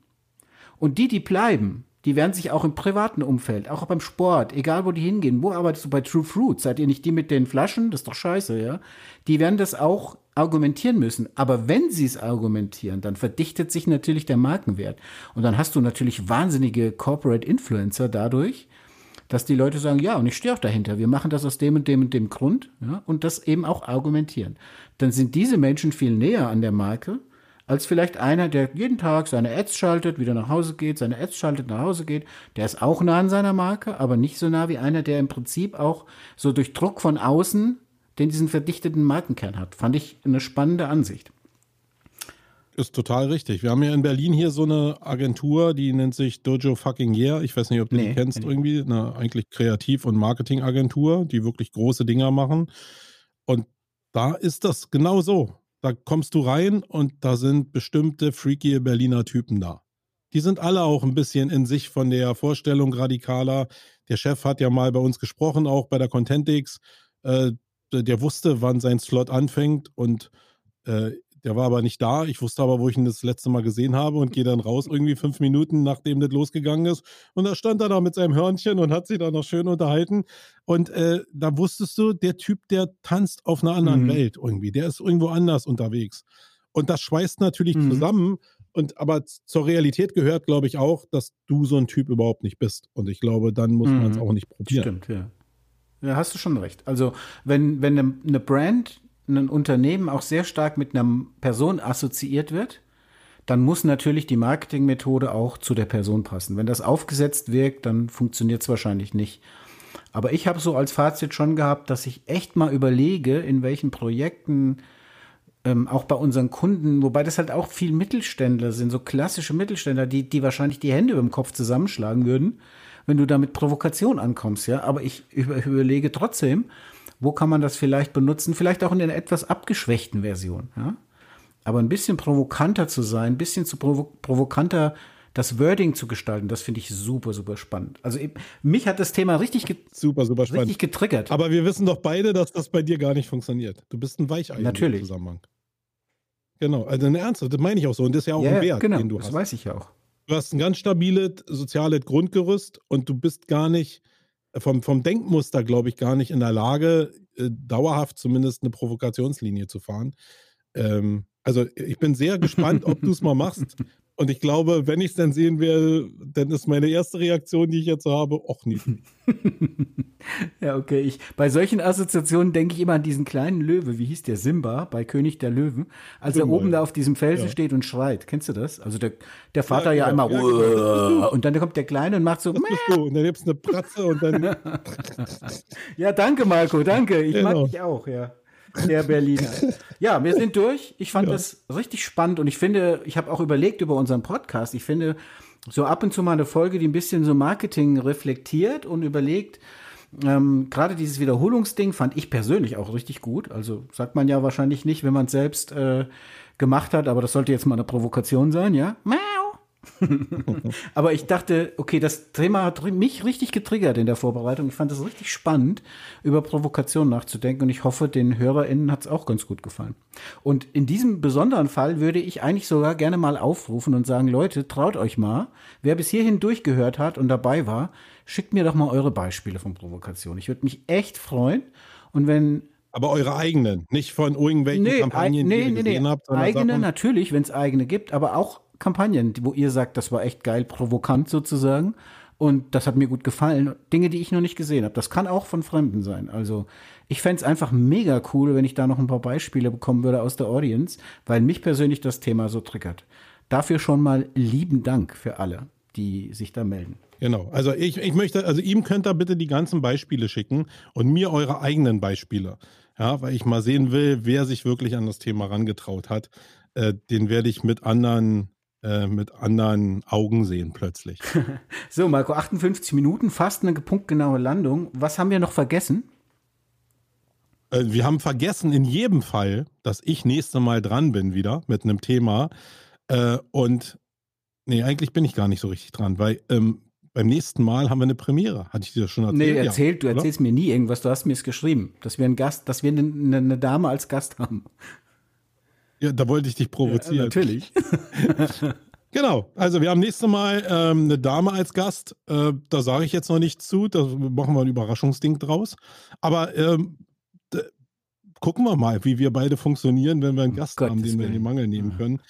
S1: Und die, die bleiben, die werden sich auch im privaten Umfeld, auch beim Sport, egal wo die hingehen, wo arbeitest du bei True Fruit? Seid ihr nicht die mit den Flaschen? Das ist doch scheiße, ja? Die werden das auch argumentieren müssen. Aber wenn sie es argumentieren, dann verdichtet sich natürlich der Markenwert. Und dann hast du natürlich wahnsinnige Corporate Influencer dadurch, dass die Leute sagen, ja, und ich stehe auch dahinter. Wir machen das aus dem und dem und dem Grund, ja, und das eben auch argumentieren. Dann sind diese Menschen viel näher an der Marke als vielleicht einer, der jeden Tag seine Ads schaltet, wieder nach Hause geht, seine Ads schaltet, nach Hause geht. Der ist auch nah an seiner Marke, aber nicht so nah wie einer, der im Prinzip auch so durch Druck von außen den diesen verdichteten Markenkern hat. Fand ich eine spannende Ansicht.
S2: Ist total richtig. Wir haben ja in Berlin hier so eine Agentur, die nennt sich Dojo Fucking Yeah. Ich weiß nicht, ob du nee, die kennst nee. irgendwie. Eine eigentlich Kreativ- und Marketingagentur, die wirklich große Dinger machen. Und da ist das genau so. Da kommst du rein und da sind bestimmte freaky Berliner Typen da. Die sind alle auch ein bisschen in sich von der Vorstellung radikaler. Der Chef hat ja mal bei uns gesprochen, auch bei der Contentix. Äh, der wusste, wann sein Slot anfängt und äh, der war aber nicht da. Ich wusste aber, wo ich ihn das letzte Mal gesehen habe und gehe dann raus, irgendwie fünf Minuten, nachdem das losgegangen ist. Und da stand er da mit seinem Hörnchen und hat sich da noch schön unterhalten. Und äh, da wusstest du, der Typ, der tanzt auf einer anderen mhm. Welt irgendwie. Der ist irgendwo anders unterwegs. Und das schweißt natürlich mhm. zusammen. Und aber zur Realität gehört, glaube ich, auch, dass du so ein Typ überhaupt nicht bist. Und ich glaube, dann muss mhm. man es auch nicht probieren.
S1: Stimmt, ja. Ja, hast du schon recht. Also, wenn, wenn eine Brand ein Unternehmen auch sehr stark mit einer Person assoziiert wird, dann muss natürlich die Marketingmethode auch zu der Person passen. Wenn das aufgesetzt wirkt, dann funktioniert es wahrscheinlich nicht. Aber ich habe so als Fazit schon gehabt, dass ich echt mal überlege, in welchen Projekten ähm, auch bei unseren Kunden, wobei das halt auch viel Mittelständler sind, so klassische Mittelständler, die, die wahrscheinlich die Hände über dem Kopf zusammenschlagen würden, wenn du da mit Provokation ankommst, ja. Aber ich überlege trotzdem, wo kann man das vielleicht benutzen? Vielleicht auch in einer etwas abgeschwächten Version. Ja? Aber ein bisschen provokanter zu sein, ein bisschen zu provo provokanter das Wording zu gestalten, das finde ich super, super spannend. Also mich hat das Thema richtig,
S2: super, super spannend.
S1: richtig getriggert.
S2: Aber wir wissen doch beide, dass das bei dir gar nicht funktioniert. Du bist ein Weichei
S1: Natürlich.
S2: im Zusammenhang. Genau, also eine Ernst, das meine ich auch so. Und das ist ja auch ja, ein Wert,
S1: genau,
S2: den du
S1: das
S2: hast.
S1: Das weiß ich ja auch.
S2: Du hast ein ganz stabiles soziales Grundgerüst und du bist gar nicht vom, vom Denkmuster, glaube ich, gar nicht in der Lage, äh, dauerhaft zumindest eine Provokationslinie zu fahren. Ähm, also ich bin sehr gespannt, ob du es mal machst. Und ich glaube, wenn ich es dann sehen werde, dann ist meine erste Reaktion, die ich jetzt habe, auch nicht.
S1: ja, okay. Ich, bei solchen Assoziationen denke ich immer an diesen kleinen Löwe. Wie hieß der? Simba bei König der Löwen. Als Simba, er oben ja. da auf diesem Felsen ja. steht und schreit. Kennst du das? Also der, der Vater ja, ja einmal genau. und dann kommt der Kleine und macht so.
S2: Das bist du. Und dann gibt es eine Pratze und dann.
S1: ja, danke, Marco. Danke. Ich genau. mag dich auch, ja. Der Berliner. Ja, wir sind durch. Ich fand ja. das richtig spannend und ich finde, ich habe auch überlegt über unseren Podcast. Ich finde, so ab und zu mal eine Folge, die ein bisschen so Marketing reflektiert und überlegt, ähm, gerade dieses Wiederholungsding fand ich persönlich auch richtig gut. Also sagt man ja wahrscheinlich nicht, wenn man es selbst äh, gemacht hat, aber das sollte jetzt mal eine Provokation sein, ja? Aber ich dachte, okay, das Thema hat mich richtig getriggert in der Vorbereitung. Ich fand es richtig spannend, über Provokation nachzudenken und ich hoffe, den HörerInnen hat es auch ganz gut gefallen. Und in diesem besonderen Fall würde ich eigentlich sogar gerne mal aufrufen und sagen, Leute, traut euch mal. Wer bis hierhin durchgehört hat und dabei war, schickt mir doch mal eure Beispiele von Provokation. Ich würde mich echt freuen. Und wenn
S2: aber eure eigenen, nicht von irgendwelchen nee, Kampagnen,
S1: nee, die ihr nee, gesehen nee. habt. Eigene natürlich, wenn es eigene gibt, aber auch Kampagnen, wo ihr sagt, das war echt geil, provokant sozusagen. Und das hat mir gut gefallen. Dinge, die ich noch nicht gesehen habe. Das kann auch von Fremden sein. Also ich fände es einfach mega cool, wenn ich da noch ein paar Beispiele bekommen würde aus der Audience, weil mich persönlich das Thema so triggert. Dafür schon mal lieben Dank für alle, die sich da melden.
S2: Genau. Also ich, ich möchte, also ihm könnt ihr bitte die ganzen Beispiele schicken und mir eure eigenen Beispiele. Ja, weil ich mal sehen will, wer sich wirklich an das Thema rangetraut hat. Äh, den werde ich mit anderen äh, mit anderen Augen sehen plötzlich.
S1: so, Marco, 58 Minuten, fast eine punktgenaue Landung. Was haben wir noch vergessen?
S2: Äh, wir haben vergessen in jedem Fall, dass ich nächste Mal dran bin wieder mit einem Thema. Äh, und nee, eigentlich bin ich gar nicht so richtig dran, weil ähm, beim nächsten Mal haben wir eine Premiere. Hatte ich dir das schon erzählt?
S1: Nee, erzählt, ja, du erzählst mir nie irgendwas. Du hast mir es geschrieben, dass wir einen Gast, dass wir eine, eine Dame als Gast haben.
S2: Ja, da wollte ich dich provozieren. Ja,
S1: natürlich.
S2: genau. Also wir haben nächstes Mal ähm, eine Dame als Gast. Äh, da sage ich jetzt noch nichts zu. Da machen wir ein Überraschungsding draus. Aber ähm, gucken wir mal, wie wir beide funktionieren, wenn wir einen Gast Gott, haben, den wir in den Mangel nehmen können.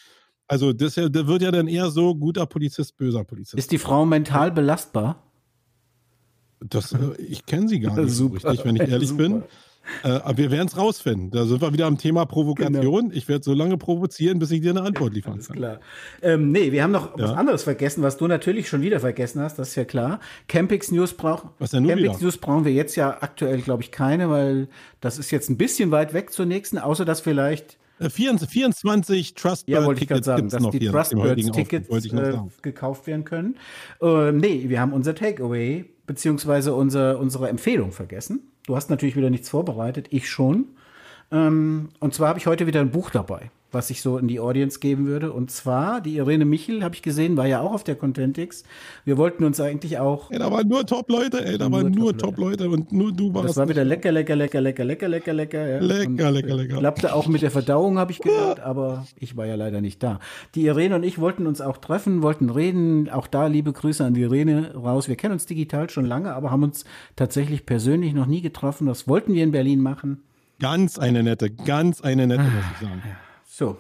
S2: Also das, das, wird ja dann eher so guter Polizist, böser Polizist.
S1: Ist die Frau mental belastbar?
S2: Das, äh, ich kenne sie gar nicht so richtig, wenn ich ehrlich Super. bin. Äh, aber wir werden es rausfinden. Da sind wir wieder am Thema Provokation. Genau. Ich werde so lange provozieren, bis ich dir eine Antwort liefern
S1: Alles kann. klar. Ähm, nee, wir haben noch ja. was anderes vergessen, was du natürlich schon wieder vergessen hast, das ist ja klar. Campix News brauchen. Was denn Campix News brauchen wir jetzt ja aktuell, glaube ich, keine, weil das ist jetzt ein bisschen weit weg zur nächsten, außer dass vielleicht
S2: 24 Trustbird
S1: ja, wollte ich gerade sagen, dass die Trustbird-Tickets äh, gekauft werden können. Äh, nee, wir haben unser Takeaway beziehungsweise unser, unsere Empfehlung vergessen. Du hast natürlich wieder nichts vorbereitet, ich schon. Ähm, und zwar habe ich heute wieder ein Buch dabei was ich so in die Audience geben würde. Und zwar, die Irene Michel, habe ich gesehen, war ja auch auf der Contentix. Wir wollten uns eigentlich auch.
S2: Ey, da waren nur Top-Leute, ey, da waren nur Top-Leute Top und nur du warst.
S1: Das war wieder lecker, lecker, lecker, lecker, lecker, lecker, lecker. Ja.
S2: Lecker, und lecker, lecker.
S1: Klappte auch mit der Verdauung, habe ich gehört, aber ich war ja leider nicht da. Die Irene und ich wollten uns auch treffen, wollten reden. Auch da liebe Grüße an die Irene raus. Wir kennen uns digital schon lange, aber haben uns tatsächlich persönlich noch nie getroffen. Das wollten wir in Berlin machen.
S2: Ganz eine nette, ganz eine nette, muss ich sagen.
S1: So.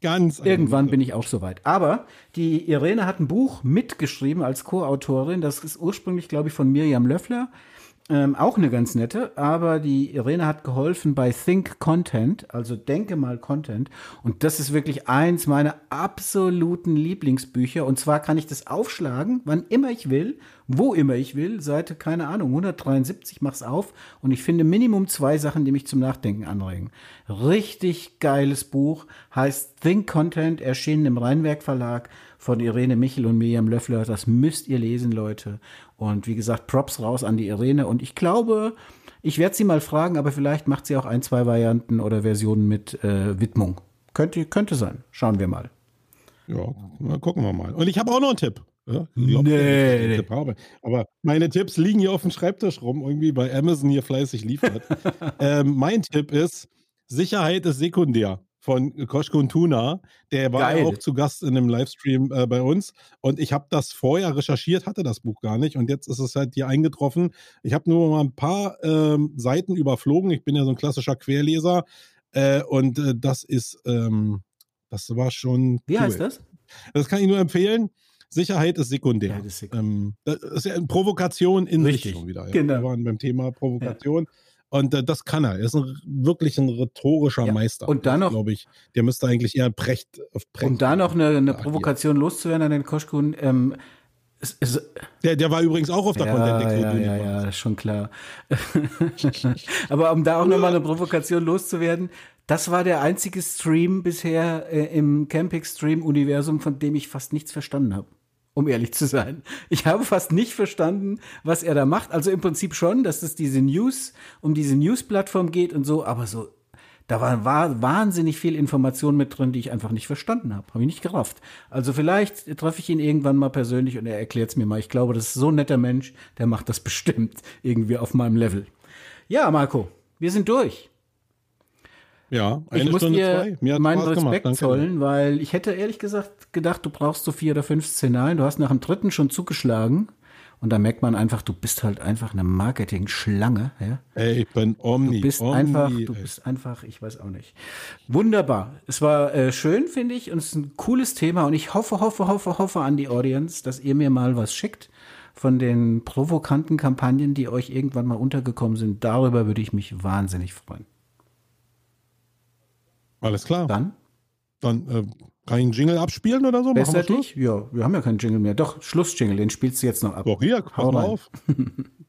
S1: Ganz. Irgendwann bin ich auch soweit. Aber die Irene hat ein Buch mitgeschrieben als Co-Autorin. Das ist ursprünglich, glaube ich, von Miriam Löffler. Ähm, auch eine ganz nette, aber die Irene hat geholfen bei Think Content, also denke mal Content. Und das ist wirklich eins meiner absoluten Lieblingsbücher. Und zwar kann ich das aufschlagen, wann immer ich will, wo immer ich will. Seite, keine Ahnung, 173, mach's auf. Und ich finde Minimum zwei Sachen, die mich zum Nachdenken anregen. Richtig geiles Buch, heißt Think Content, erschienen im Rheinwerk Verlag von Irene Michel und Miriam Löffler. Das müsst ihr lesen, Leute. Und wie gesagt, Props raus an die Irene. Und ich glaube, ich werde sie mal fragen, aber vielleicht macht sie auch ein, zwei Varianten oder Versionen mit äh, Widmung. Könnte, könnte sein. Schauen wir mal.
S2: Ja, gucken wir mal. Und ich habe auch noch einen Tipp. Ja,
S1: glaub, nee.
S2: Tipp habe. Aber meine Tipps liegen hier auf dem Schreibtisch rum, irgendwie bei Amazon hier fleißig liefert. ähm, mein Tipp ist, Sicherheit ist sekundär von Koschko Tuna. Der war Geil. auch zu Gast in einem Livestream äh, bei uns. Und ich habe das vorher recherchiert, hatte das Buch gar nicht. Und jetzt ist es halt hier eingetroffen. Ich habe nur mal ein paar ähm, Seiten überflogen. Ich bin ja so ein klassischer Querleser. Äh, und äh, das ist, ähm, das war schon.
S1: Wie cool. heißt das?
S2: Das kann ich nur empfehlen. Sicherheit ist sekundär. Ja, das, ist sekundär. Ähm, das ist ja eine Provokation in Richtig. sich schon wieder. Ja. Genau. Wir waren beim Thema Provokation. Ja. Und äh, das kann er. Er ist ein, wirklich ein rhetorischer ja. Meister.
S1: Und dann noch,
S2: glaube ich, der müsste eigentlich eher Precht
S1: auf Precht. Um da noch eine, eine Provokation loszuwerden an den Koschkun. Ähm,
S2: es, es, der, der war übrigens auch auf der
S1: ja, Content Ja, ja, ja, ist schon klar. Aber um da auch nochmal eine Provokation loszuwerden, das war der einzige Stream bisher äh, im Camping-Stream-Universum, von dem ich fast nichts verstanden habe um ehrlich zu sein. Ich habe fast nicht verstanden, was er da macht. Also im Prinzip schon, dass es diese News, um diese News-Plattform geht und so, aber so, da war, war wahnsinnig viel Information mit drin, die ich einfach nicht verstanden habe. Habe ich nicht gerafft. Also vielleicht treffe ich ihn irgendwann mal persönlich und er erklärt es mir mal. Ich glaube, das ist so ein netter Mensch, der macht das bestimmt irgendwie auf meinem Level. Ja, Marco, wir sind durch.
S2: Ja,
S1: eine ich muss Stunde dir zwei. Mir meinen Spaß Respekt gemacht, zollen, weil ich hätte ehrlich gesagt gedacht, du brauchst so vier oder fünf Szenarien. Du hast nach dem dritten schon zugeschlagen. Und da merkt man einfach, du bist halt einfach eine Marketing-Schlange. Ja?
S2: Ey, ich bin Omni.
S1: Du bist
S2: Omni,
S1: einfach, du bist einfach, ich weiß auch nicht. Wunderbar. Es war äh, schön, finde ich, und es ist ein cooles Thema. Und ich hoffe, hoffe, hoffe, hoffe an die Audience, dass ihr mir mal was schickt von den provokanten Kampagnen, die euch irgendwann mal untergekommen sind. Darüber würde ich mich wahnsinnig freuen.
S2: Alles klar.
S1: Dann?
S2: Dann äh, kann ich einen Jingle abspielen oder so?
S1: Besser? Ja, wir haben ja keinen Jingle mehr. Doch, Schlussjingle, den spielst du jetzt noch ab.
S2: Doch, hier, pass mal auf.